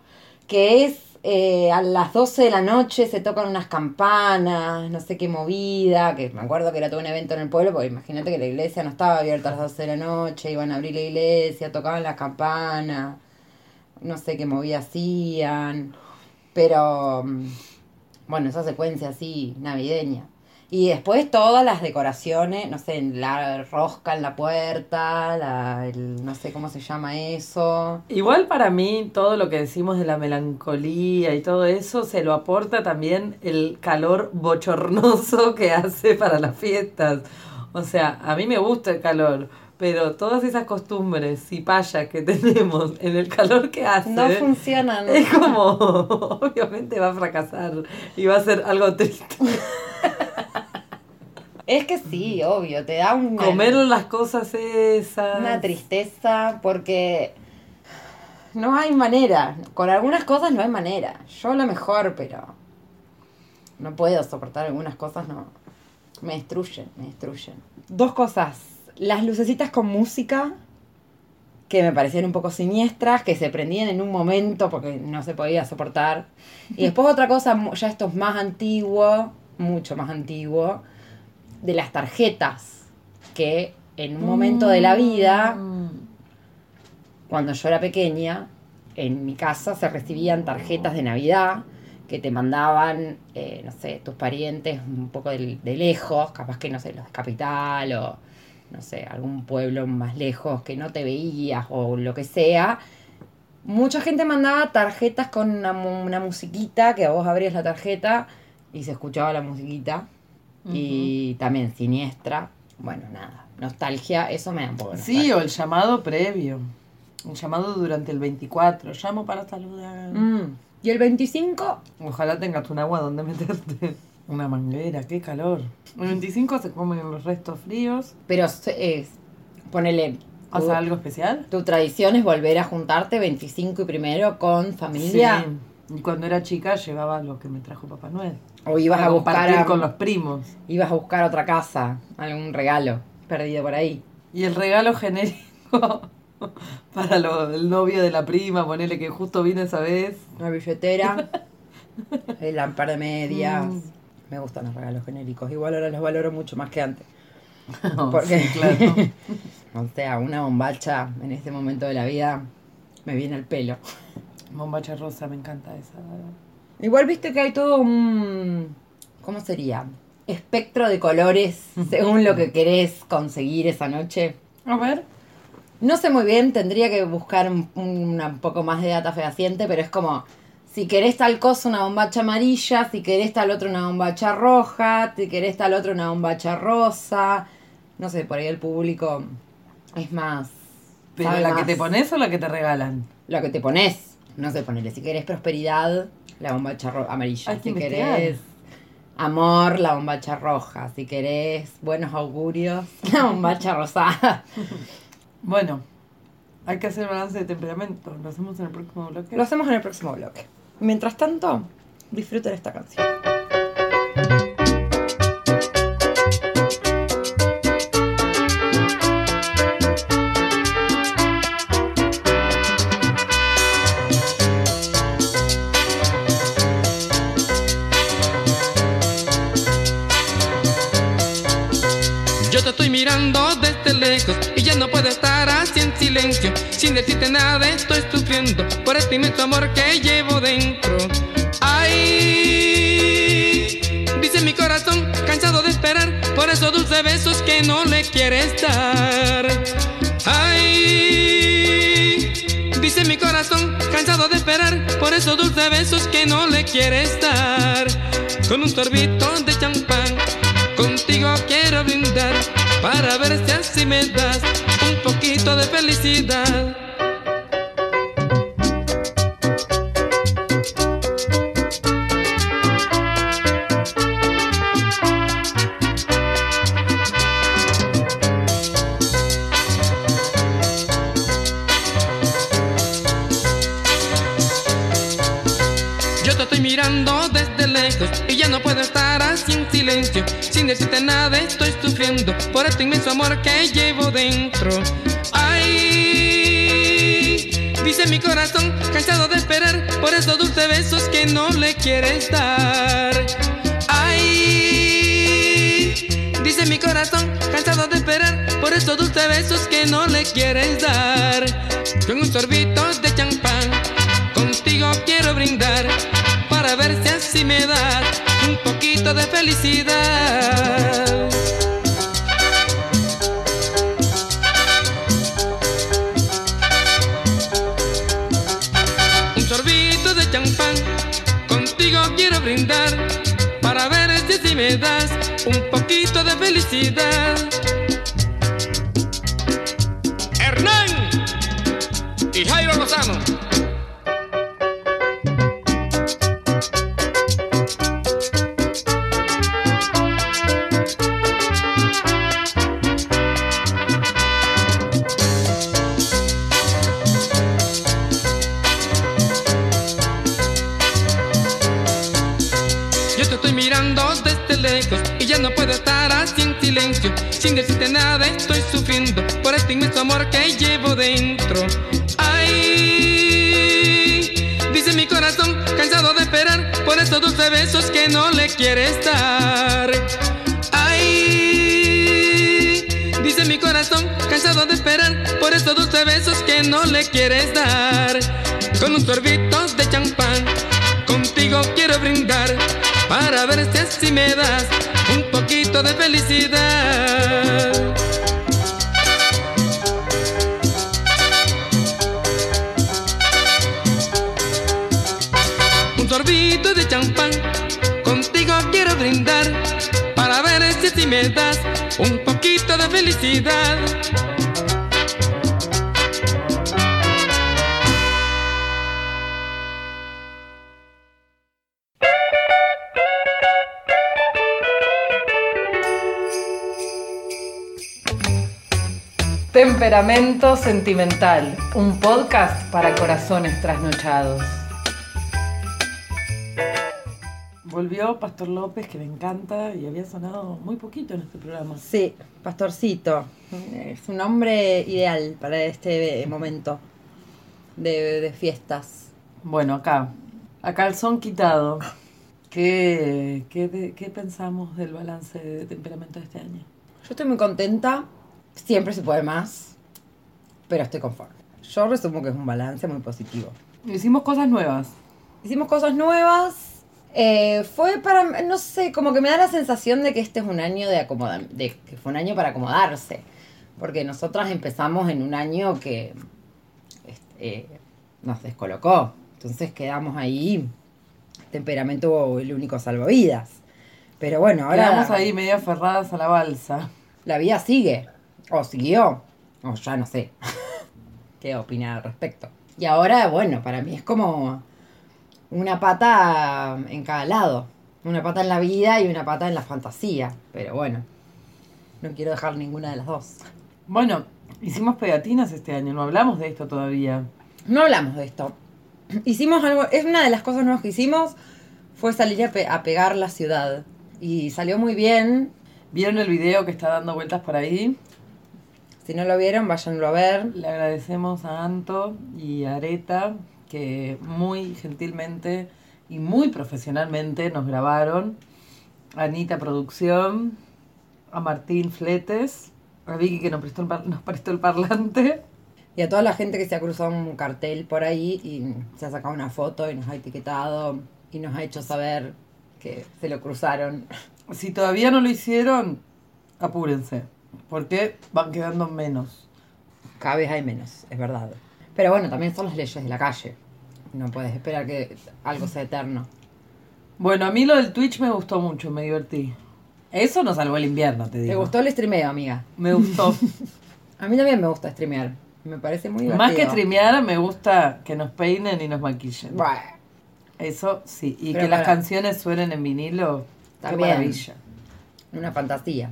que es eh, a las 12 de la noche se tocan unas campanas, no sé qué movida, que me acuerdo que era todo un evento en el pueblo, porque imagínate que la iglesia no estaba abierta a las 12 de la noche, iban a abrir la iglesia, tocaban las campanas, no sé qué movida hacían, pero mm, bueno, esa secuencia así navideña. Y después todas las decoraciones, no sé, la rosca en la puerta, la, el, no sé cómo se llama eso. Igual para mí todo lo que decimos de la melancolía y todo eso se lo aporta también el calor bochornoso que hace para las fiestas. O sea, a mí me gusta el calor, pero todas esas costumbres y payas que tenemos en el calor que hace No funcionan. es como obviamente va a fracasar y va a ser algo triste. Es que sí, obvio, te da una, Comer las cosas esas. una tristeza porque no hay manera. Con algunas cosas no hay manera. Yo lo mejor, pero no puedo soportar algunas cosas, no. Me destruyen, me destruyen. Dos cosas. Las lucecitas con música, que me parecían un poco siniestras, que se prendían en un momento porque no se podía soportar. Y después otra cosa, ya esto es más antiguo, mucho más antiguo, de las tarjetas, que en un momento de la vida, cuando yo era pequeña, en mi casa se recibían tarjetas de Navidad que te mandaban, eh, no sé, tus parientes un poco de, de lejos, capaz que, no sé, los de Capital o, no sé, algún pueblo más lejos que no te veías o lo que sea. Mucha gente mandaba tarjetas con una, una musiquita, que vos abrías la tarjeta y se escuchaba la musiquita. Y también siniestra. Bueno, nada, nostalgia, eso me da un poco Sí, nostalgia. o el llamado previo. Un llamado durante el 24. Llamo para saludar. Mm. Y el 25, Ojalá tengas un agua donde meterte. Una manguera, qué calor. El 25 se comen los restos fríos. pero se- es, ponele, ¿Hace tu, algo especial? tu tradición es volver a juntarte 25 y primero con familia. Sí. Y cuando era chica llevaba lo que me trajo Papá Noel. O ibas Para a buscar compartir a- con los primos. ibas a buscar otra casa, algún regalo perdido por ahí. Y el regalo genérico para lo- el novio de la prima, ponele que justo vino esa vez. Una billetera, el par de medias. Mm. Me gustan los regalos genéricos. Igual ahora los valoro mucho más que antes. Porque, sí, claro. o sea, una bombacha en este momento de la vida me viene al pelo. Bombacha rosa, me encanta esa. Igual viste que hay todo un. ¿Cómo sería? Espectro de colores según lo que querés conseguir esa noche. A ver. No sé muy bien, tendría que buscar un, un poco más de data fehaciente, pero es como. Si querés tal cosa, una bombacha amarilla. Si querés tal otro, una bombacha roja. Si querés tal otro, una bombacha rosa. No sé, por ahí el público es más. ¿Pero la que te pones o la que te regalan? Lo que te pones. No sé, ponele. Si querés prosperidad, la bombacha amarilla. Hay si querés amor, la bombacha roja. Si querés buenos augurios, la bombacha rosada. Bueno, hay que hacer balance de temperamento. Lo hacemos en el próximo bloque. Lo hacemos en el próximo bloque. Mientras tanto, disfruten esta canción. Y ya no puedo estar así en silencio. Sin decirte nada estoy sufriendo por este inmenso amor que llevo dentro. Ay, dice mi corazón cansado de esperar por esos dulces besos que no le quieres dar. Ay, dice mi corazón cansado de esperar por esos dulces besos que no le quieres dar. Con un sorbito de champán Contigo quiero brindar para ver si así me das un poquito de felicidad. Yo te estoy mirando desde lejos y ya no puedo estar así en silencio. Sin decirte nada estoy por este inmenso amor que llevo dentro. Ay, dice mi corazón cansado de esperar por esos dulces besos que no le quieres dar. Ay, dice mi corazón cansado de esperar por esos dulces besos que no le quieres dar. Con un sorbito de champán contigo quiero brindar para ver si así me das un poquito de felicidad. De felicidad. Besos que no le quieres dar. Ay, dice mi corazón, cansado de esperar por esos dulces besos que no le quieres dar. Con un sorbito de champán, contigo quiero brindar para ver si así me das un poquito de felicidad. Me das un poquito de felicidad. Temperamento Sentimental, un podcast para corazones trasnochados. Volvió Pastor López, que me encanta y había sonado muy poquito en este programa. Sí, Pastorcito. Es un nombre ideal para este momento de, de fiestas. Bueno, acá, a calzón quitado, ¿qué, qué, qué pensamos del balance de temperamento de este año? Yo estoy muy contenta. Siempre se puede más, pero estoy conforme. Yo resumo que es un balance muy positivo. Hicimos cosas nuevas. Hicimos cosas nuevas. Eh, fue para, no sé, como que me da la sensación de que este es un año de acomodar, de que fue un año para acomodarse. Porque nosotras empezamos en un año que este, eh, nos descolocó. Entonces quedamos ahí. Temperamento el único salvavidas. Pero bueno, ahora Quedamos ahí medio aferradas a la balsa. la vida sigue. O siguió. O ya no sé. ¿Qué opinar al respecto? Y ahora, bueno, para mí es como una pata en cada lado. Una pata en la vida y una pata en la fantasía. Pero bueno, no quiero dejar ninguna de las dos. Bueno, hicimos pegatinas este año, no hablamos de esto todavía. No hablamos de esto. Hicimos algo, es una de las cosas nuevas que hicimos, fue salir a, pe- a pegar la ciudad. Y salió muy bien. ¿Vieron el video que está dando vueltas por ahí? Si no lo vieron, váyanlo a ver. Le agradecemos a Anto y a Areta que muy gentilmente y muy profesionalmente nos grabaron. Anita Producción, a Martín Fletes, a Vicky que nos prestó el, par- nos prestó el parlante. Y a toda la gente que se ha cruzado un cartel por ahí y se ha sacado una foto y nos ha etiquetado y nos ha hecho saber que se lo cruzaron. Si todavía no lo hicieron, apúrense, porque van quedando menos. Cada vez hay menos, es verdad. Pero bueno, también son las leyes de la calle. No puedes esperar que algo sea eterno. Bueno, a mí lo del Twitch me gustó mucho, me divertí. Eso nos salvó el invierno, te digo. ¿Te gustó el streameo, amiga? Me gustó. A mí también me gusta streamear. Me parece muy divertido. Más que streamear, me gusta que nos peinen y nos maquillen. Bueno, Eso sí, y Pero que las canciones suenen en vinilo. También. Qué maravilla. una fantasía.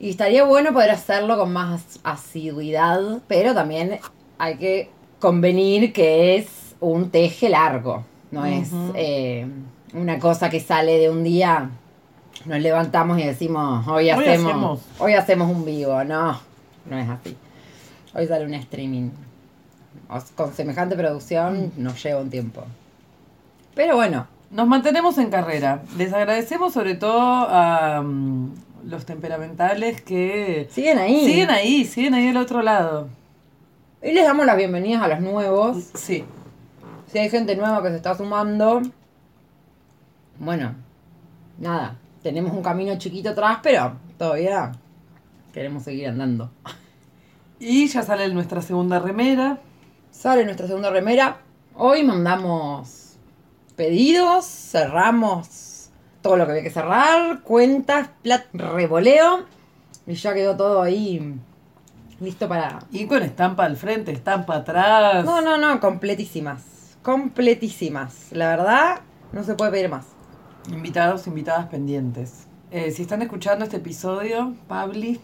Y estaría bueno poder hacerlo con más asiduidad, pero también hay que convenir que es un teje largo. No es eh, una cosa que sale de un día, nos levantamos y decimos, hoy Hoy hacemos, hoy hacemos un vivo. No, no es así. Hoy sale un streaming. Con semejante producción nos lleva un tiempo. Pero bueno, Nos mantenemos en carrera. Les agradecemos sobre todo a mm, los temperamentales que siguen ahí. siguen ahí, siguen ahí del otro lado. Y les damos las bienvenidas a los nuevos. Sí. Si hay gente nueva que se está sumando, bueno, nada, tenemos un camino chiquito atrás, pero todavía queremos seguir andando. Y ya sale nuestra segunda remera. Sale nuestra segunda remera. Hoy mandamos pedidos, cerramos todo lo que había que cerrar, cuentas, plat, revoleo. Y ya quedó todo ahí listo para... Y con estampa al frente, estampa atrás. No, no, no, completísimas. Completísimas. La verdad, no se puede pedir más. Invitados, invitadas pendientes. Eh, si están escuchando este episodio, Pabli,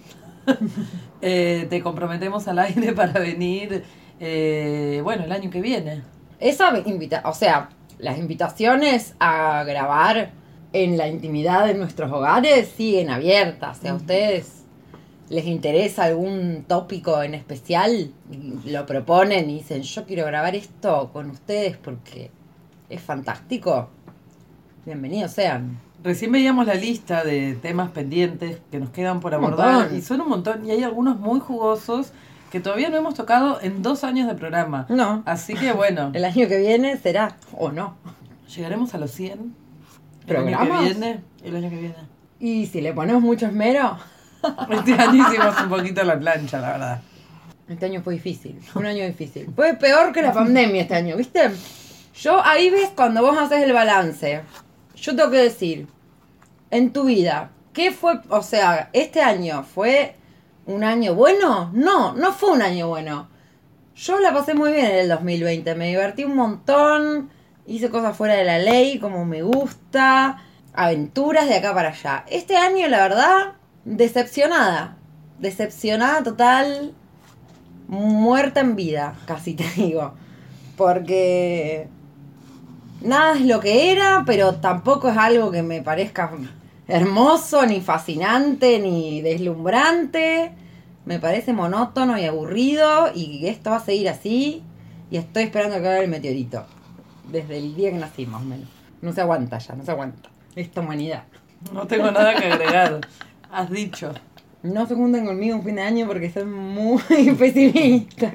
eh, te comprometemos al aire para venir, eh, bueno, el año que viene. Esa invita, o sea, las invitaciones a grabar en la intimidad de nuestros hogares siguen abiertas. Si a ustedes les interesa algún tópico en especial, lo proponen y dicen, yo quiero grabar esto con ustedes porque es fantástico. Bienvenidos sean. Recién veíamos la lista de temas pendientes que nos quedan por Un abordar montón. y son un montón y hay algunos muy jugosos que todavía no hemos tocado en dos años de programa. No. Así que bueno, El año que viene será, o no. llegaremos a los 100. El año que ¿Programas? viene. El año que viene. Y si le ponemos mucho esmero, Este año hicimos un poquito la plancha, la verdad. Este año fue difícil, un año difícil. Fue peor que la pandemia este año, ¿viste? Yo ahí ves cuando vos haces el balance. Yo tengo que decir, en tu vida, ¿qué fue? O sea, ¿este año fue un año bueno? No, no fue un año bueno. Yo la pasé muy bien en el 2020, me divertí un montón, hice cosas fuera de la ley como me gusta, aventuras de acá para allá. Este año, la verdad, decepcionada. Decepcionada total, muerta en vida, casi te digo. Porque nada es lo que era, pero tampoco es algo que me parezca hermoso, ni fascinante, ni deslumbrante. Me parece monótono y aburrido y esto va a seguir así. Y estoy esperando que caiga el meteorito. Desde el día que nací, más o menos. No se aguanta ya, no se aguanta. Esta humanidad. No tengo nada que agregar. Has dicho. No se junten conmigo un fin de año porque soy muy pesimista.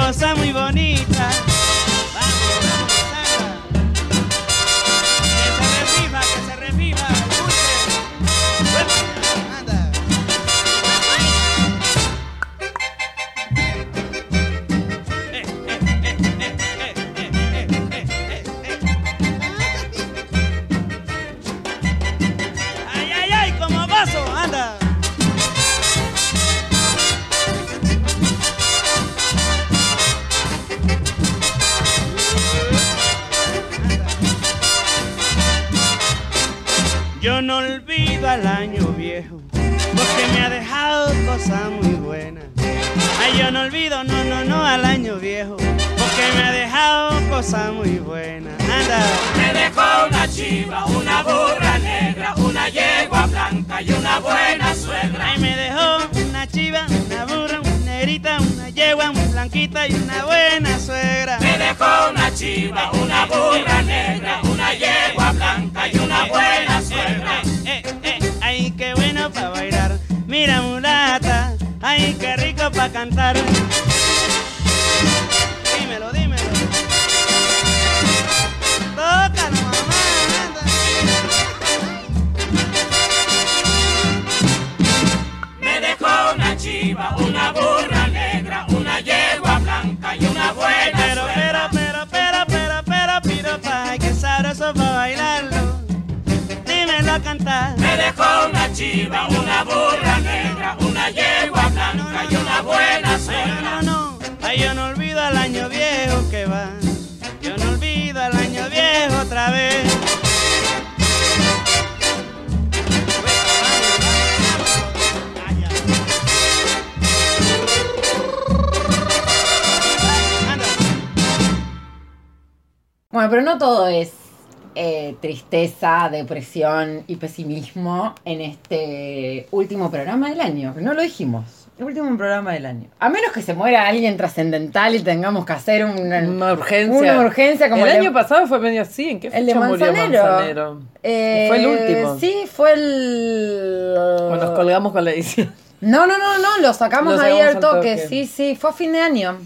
cosa muy bonita. No olvido al año viejo, porque me ha dejado cosas muy buenas. Ay, yo no olvido, no, no, no, al año viejo, porque me ha dejado cosas muy buenas. Anda. Me dejó una chiva, una burra negra, una yegua blanca y una buena suegra. Ay, me dejó una chiva, una burra, una negrita, una yegua, blanquita y una buena suegra. Me dejó una chiva, una burra negra, una yegua blanca y una buena. Eh, eh, eh, ay, qué bueno para bailar. Mira, mulata, ay, qué rico para cantar. Dímelo, dímelo. Cantar. Me dejó una chiva, una burra negra, una yegua blanca y una buena suegra. no, no, ay, yo no olvido al año viejo que va. Yo no olvido al año viejo otra vez. Bueno, pero no todo es eh, tristeza, depresión y pesimismo en este último programa del año. No lo dijimos. Último programa del año. A menos que se muera alguien trascendental y tengamos que hacer una, Una urgencia. Una urgencia como el año pasado fue medio así. ¿En qué El de fecha murió Manzanero. Manzanero? Eh, fue el último. Sí, fue el. O nos colgamos con la edición. No, no, no, no, lo sacamos Lo ahí al al toque. toque. Sí, sí, fue a fin de año.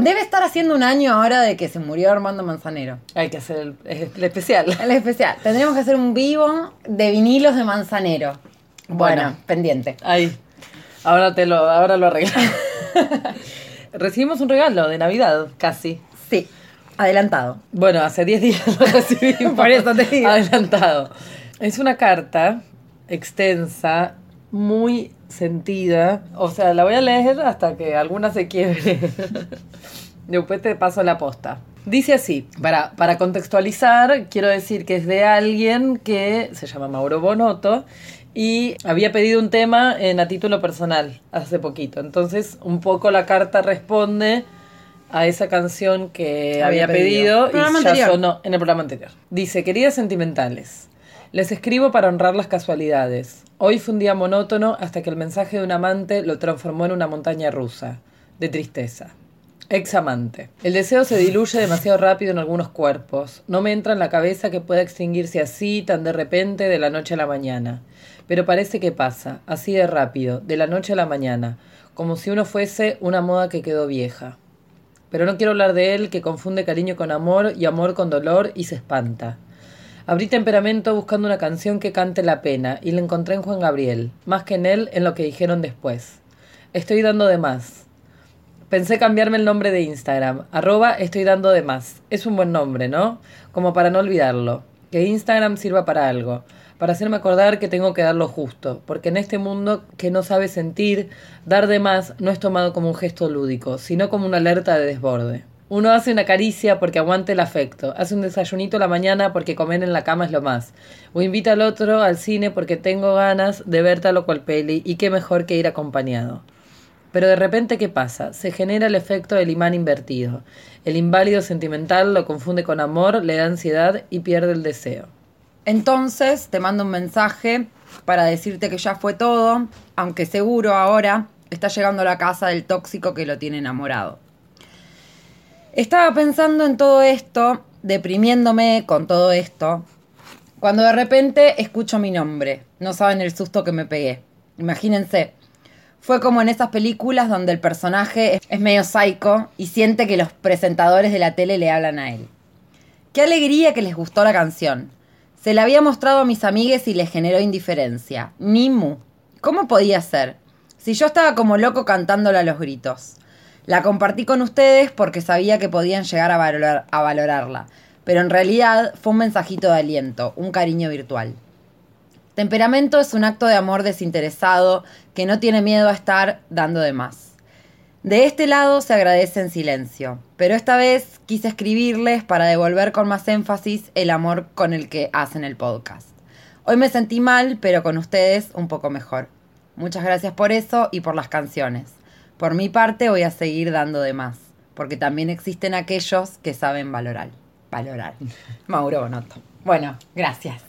Debe estar haciendo un año ahora de que se murió Armando Manzanero. Hay que hacer el, el especial. El especial. Tendríamos que hacer un vivo de vinilos de Manzanero. Bueno, Bueno. pendiente. Ahí. Ahora te lo, ahora lo arreglamos. Recibimos un regalo de Navidad, casi. Sí, adelantado. Bueno, hace 10 días lo recibimos. Por eso te digo. Adelantado. Es una carta extensa, muy sentida. O sea, la voy a leer hasta que alguna se quiebre. Después te paso la posta. Dice así, para, para contextualizar, quiero decir que es de alguien que se llama Mauro Bonotto y había pedido un tema en a título personal hace poquito. Entonces, un poco la carta responde a esa canción que Había había, pedido. y ya anterior. sonó en el programa anterior. Dice, queridas sentimentales, les escribo para honrar las casualidades. Hoy fue un día monótono hasta que el mensaje de un amante lo transformó en una montaña rusa de tristeza. Ex amante. El deseo se diluye demasiado rápido en algunos cuerpos. No me entra en la cabeza que pueda extinguirse así, tan de repente, de la noche a la mañana. Pero parece que pasa, así de rápido, de la noche a la mañana, como si uno fuese una moda que quedó vieja. Pero no quiero hablar de él, que confunde cariño con amor y amor con dolor y se espanta. Abrí temperamento buscando una canción que cante la pena y la encontré en Juan Gabriel, más que en él en lo que dijeron después. Estoy dando de más. Pensé cambiarme el nombre de Instagram, arroba estoy dando de más. Es un buen nombre, ¿no? Como para no olvidarlo. Que Instagram sirva para algo, para hacerme acordar que tengo que dar lo justo, porque en este mundo que no sabe sentir, dar de más no es tomado como un gesto lúdico, sino como una alerta de desborde. Uno hace una caricia porque aguante el afecto, hace un desayunito la mañana porque comer en la cama es lo más, o invita al otro al cine porque tengo ganas de ver tal o cual peli y qué mejor que ir acompañado. Pero de repente, ¿qué pasa? Se genera el efecto del imán invertido. El inválido sentimental lo confunde con amor, le da ansiedad y pierde el deseo. Entonces te mando un mensaje para decirte que ya fue todo, aunque seguro ahora está llegando a la casa del tóxico que lo tiene enamorado. Estaba pensando en todo esto, deprimiéndome con todo esto, cuando de repente escucho mi nombre. No saben el susto que me pegué. Imagínense. Fue como en esas películas donde el personaje es medio psycho y siente que los presentadores de la tele le hablan a él. Qué alegría que les gustó la canción. Se la había mostrado a mis amigues y les generó indiferencia. Ni mu. ¿Cómo podía ser? Si yo estaba como loco cantándola a los gritos. La compartí con ustedes porque sabía que podían llegar a, valorar- a valorarla. Pero en realidad fue un mensajito de aliento, un cariño virtual. Temperamento es un acto de amor desinteresado que no tiene miedo a estar dando de más. De este lado se agradece en silencio, pero esta vez quise escribirles para devolver con más énfasis el amor con el que hacen el podcast. Hoy me sentí mal, pero con ustedes un poco mejor. Muchas gracias por eso y por las canciones. Por mi parte voy a seguir dando de más, porque también existen aquellos que saben valorar. Valorar. Mauro Bonotto. Bueno, gracias.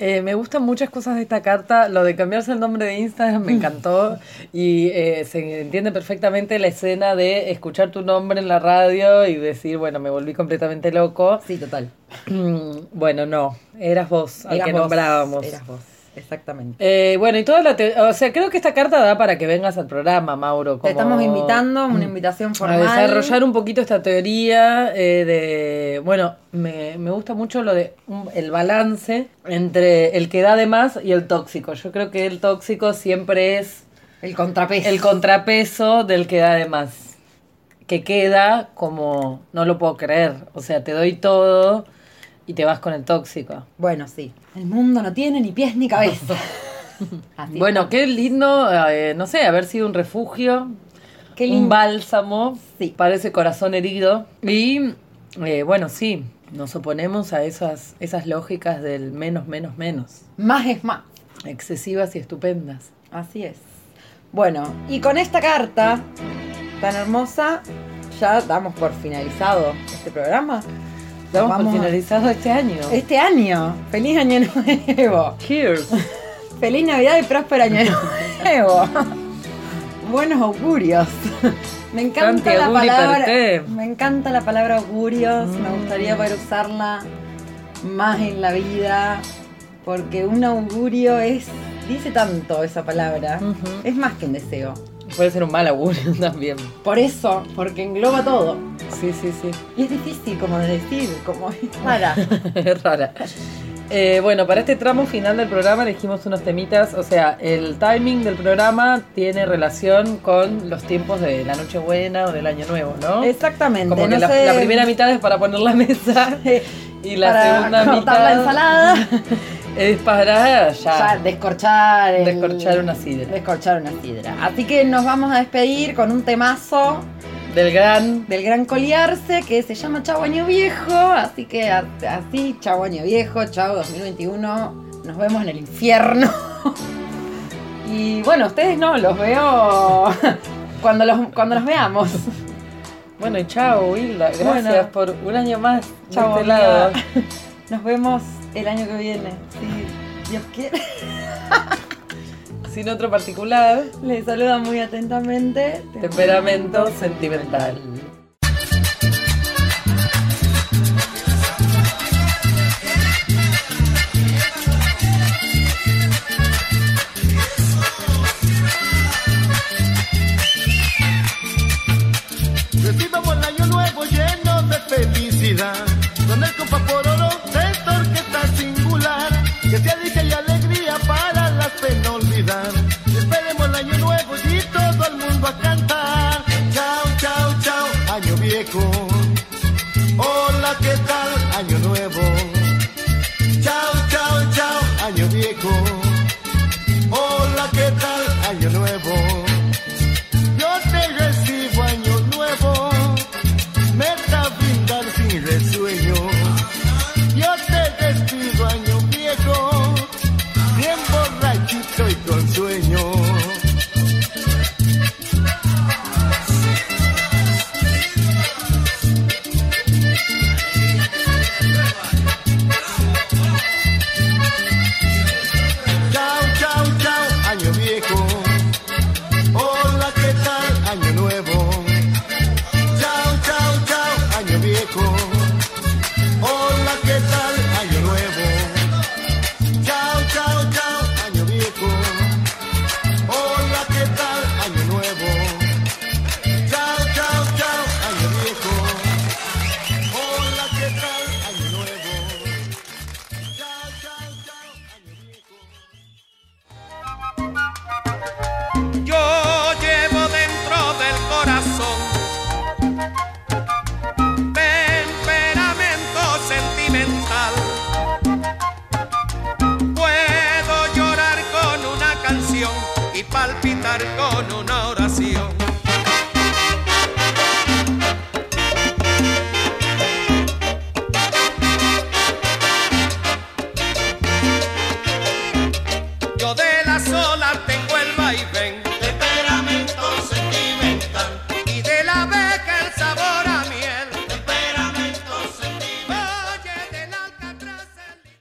Eh, me gustan muchas cosas de esta carta. Lo de cambiarse el nombre de Instagram me encantó. y eh, se entiende perfectamente la escena de escuchar tu nombre en la radio y decir, bueno, me volví completamente loco. Sí, total. bueno, no. Eras vos al Eras que vos, nombrábamos. Eras vos, exactamente. Eh, bueno, y toda la. te- o sea, creo que esta carta da para que vengas al programa, Mauro. Te estamos invitando, una invitación a formal. desarrollar un poquito esta teoría eh, de, bueno, me, me gusta mucho lo de el balance entre el que da de más y el tóxico. Yo creo que el tóxico siempre es el contrapeso. El contrapeso del que da de más. Que queda como, no lo puedo creer. O sea, te doy todo y te vas con el tóxico. Bueno, sí. El mundo no tiene ni pies ni cabeza. Así Bueno, qué lindo, eh, no sé, haber sido un refugio, Qué un lindo. bálsamo para ese corazón herido. Y eh, bueno, sí, nos oponemos a esas, esas lógicas del menos, menos, menos. Más es más. Excesivas y estupendas. Así es. Bueno, y con esta carta tan hermosa, ya damos por finalizado este programa. Por Vamos a- finalizado este año. Este año. Feliz año nuevo. Cheers. Feliz Navidad y próspero año nuevo. buenos augurios. Me encanta Tanti la palabra. Me encanta la palabra augurios. Me gustaría poder usarla más en la vida. Porque un augurio es. dice tanto esa palabra. Es más que un deseo. Puede ser un mal augurio también. Por eso, porque engloba todo. Sí, sí, sí. Y es difícil como de decir, como es rara. es rara. Eh, bueno, para este tramo final del programa elegimos unos temitas, o sea, el timing del programa tiene relación con los tiempos de la Nochebuena o del Año Nuevo, ¿no? Exactamente. Como que no la, sé- la primera mitad es para poner la mesa y la para segunda mitad la ensalada. es para ya, Ya, descorchar. el- descorchar una sidra. Descorchar una sidra. Así que nos vamos a despedir con un temazo Del gran del gran Coliarse que se llama Chau Año Viejo. Así que así, Chau Año Viejo, Chau 2021. Nos vemos en el infierno. Y bueno, ustedes no, los veo cuando los, cuando los veamos. Bueno, y chao, Hilda. Gracias Bueno. por un año más Chau, de este lado. Nos vemos el año que viene. Si Dios quiere. Sin otro particular, Les saluda muy atentamente. temperamento sentimental.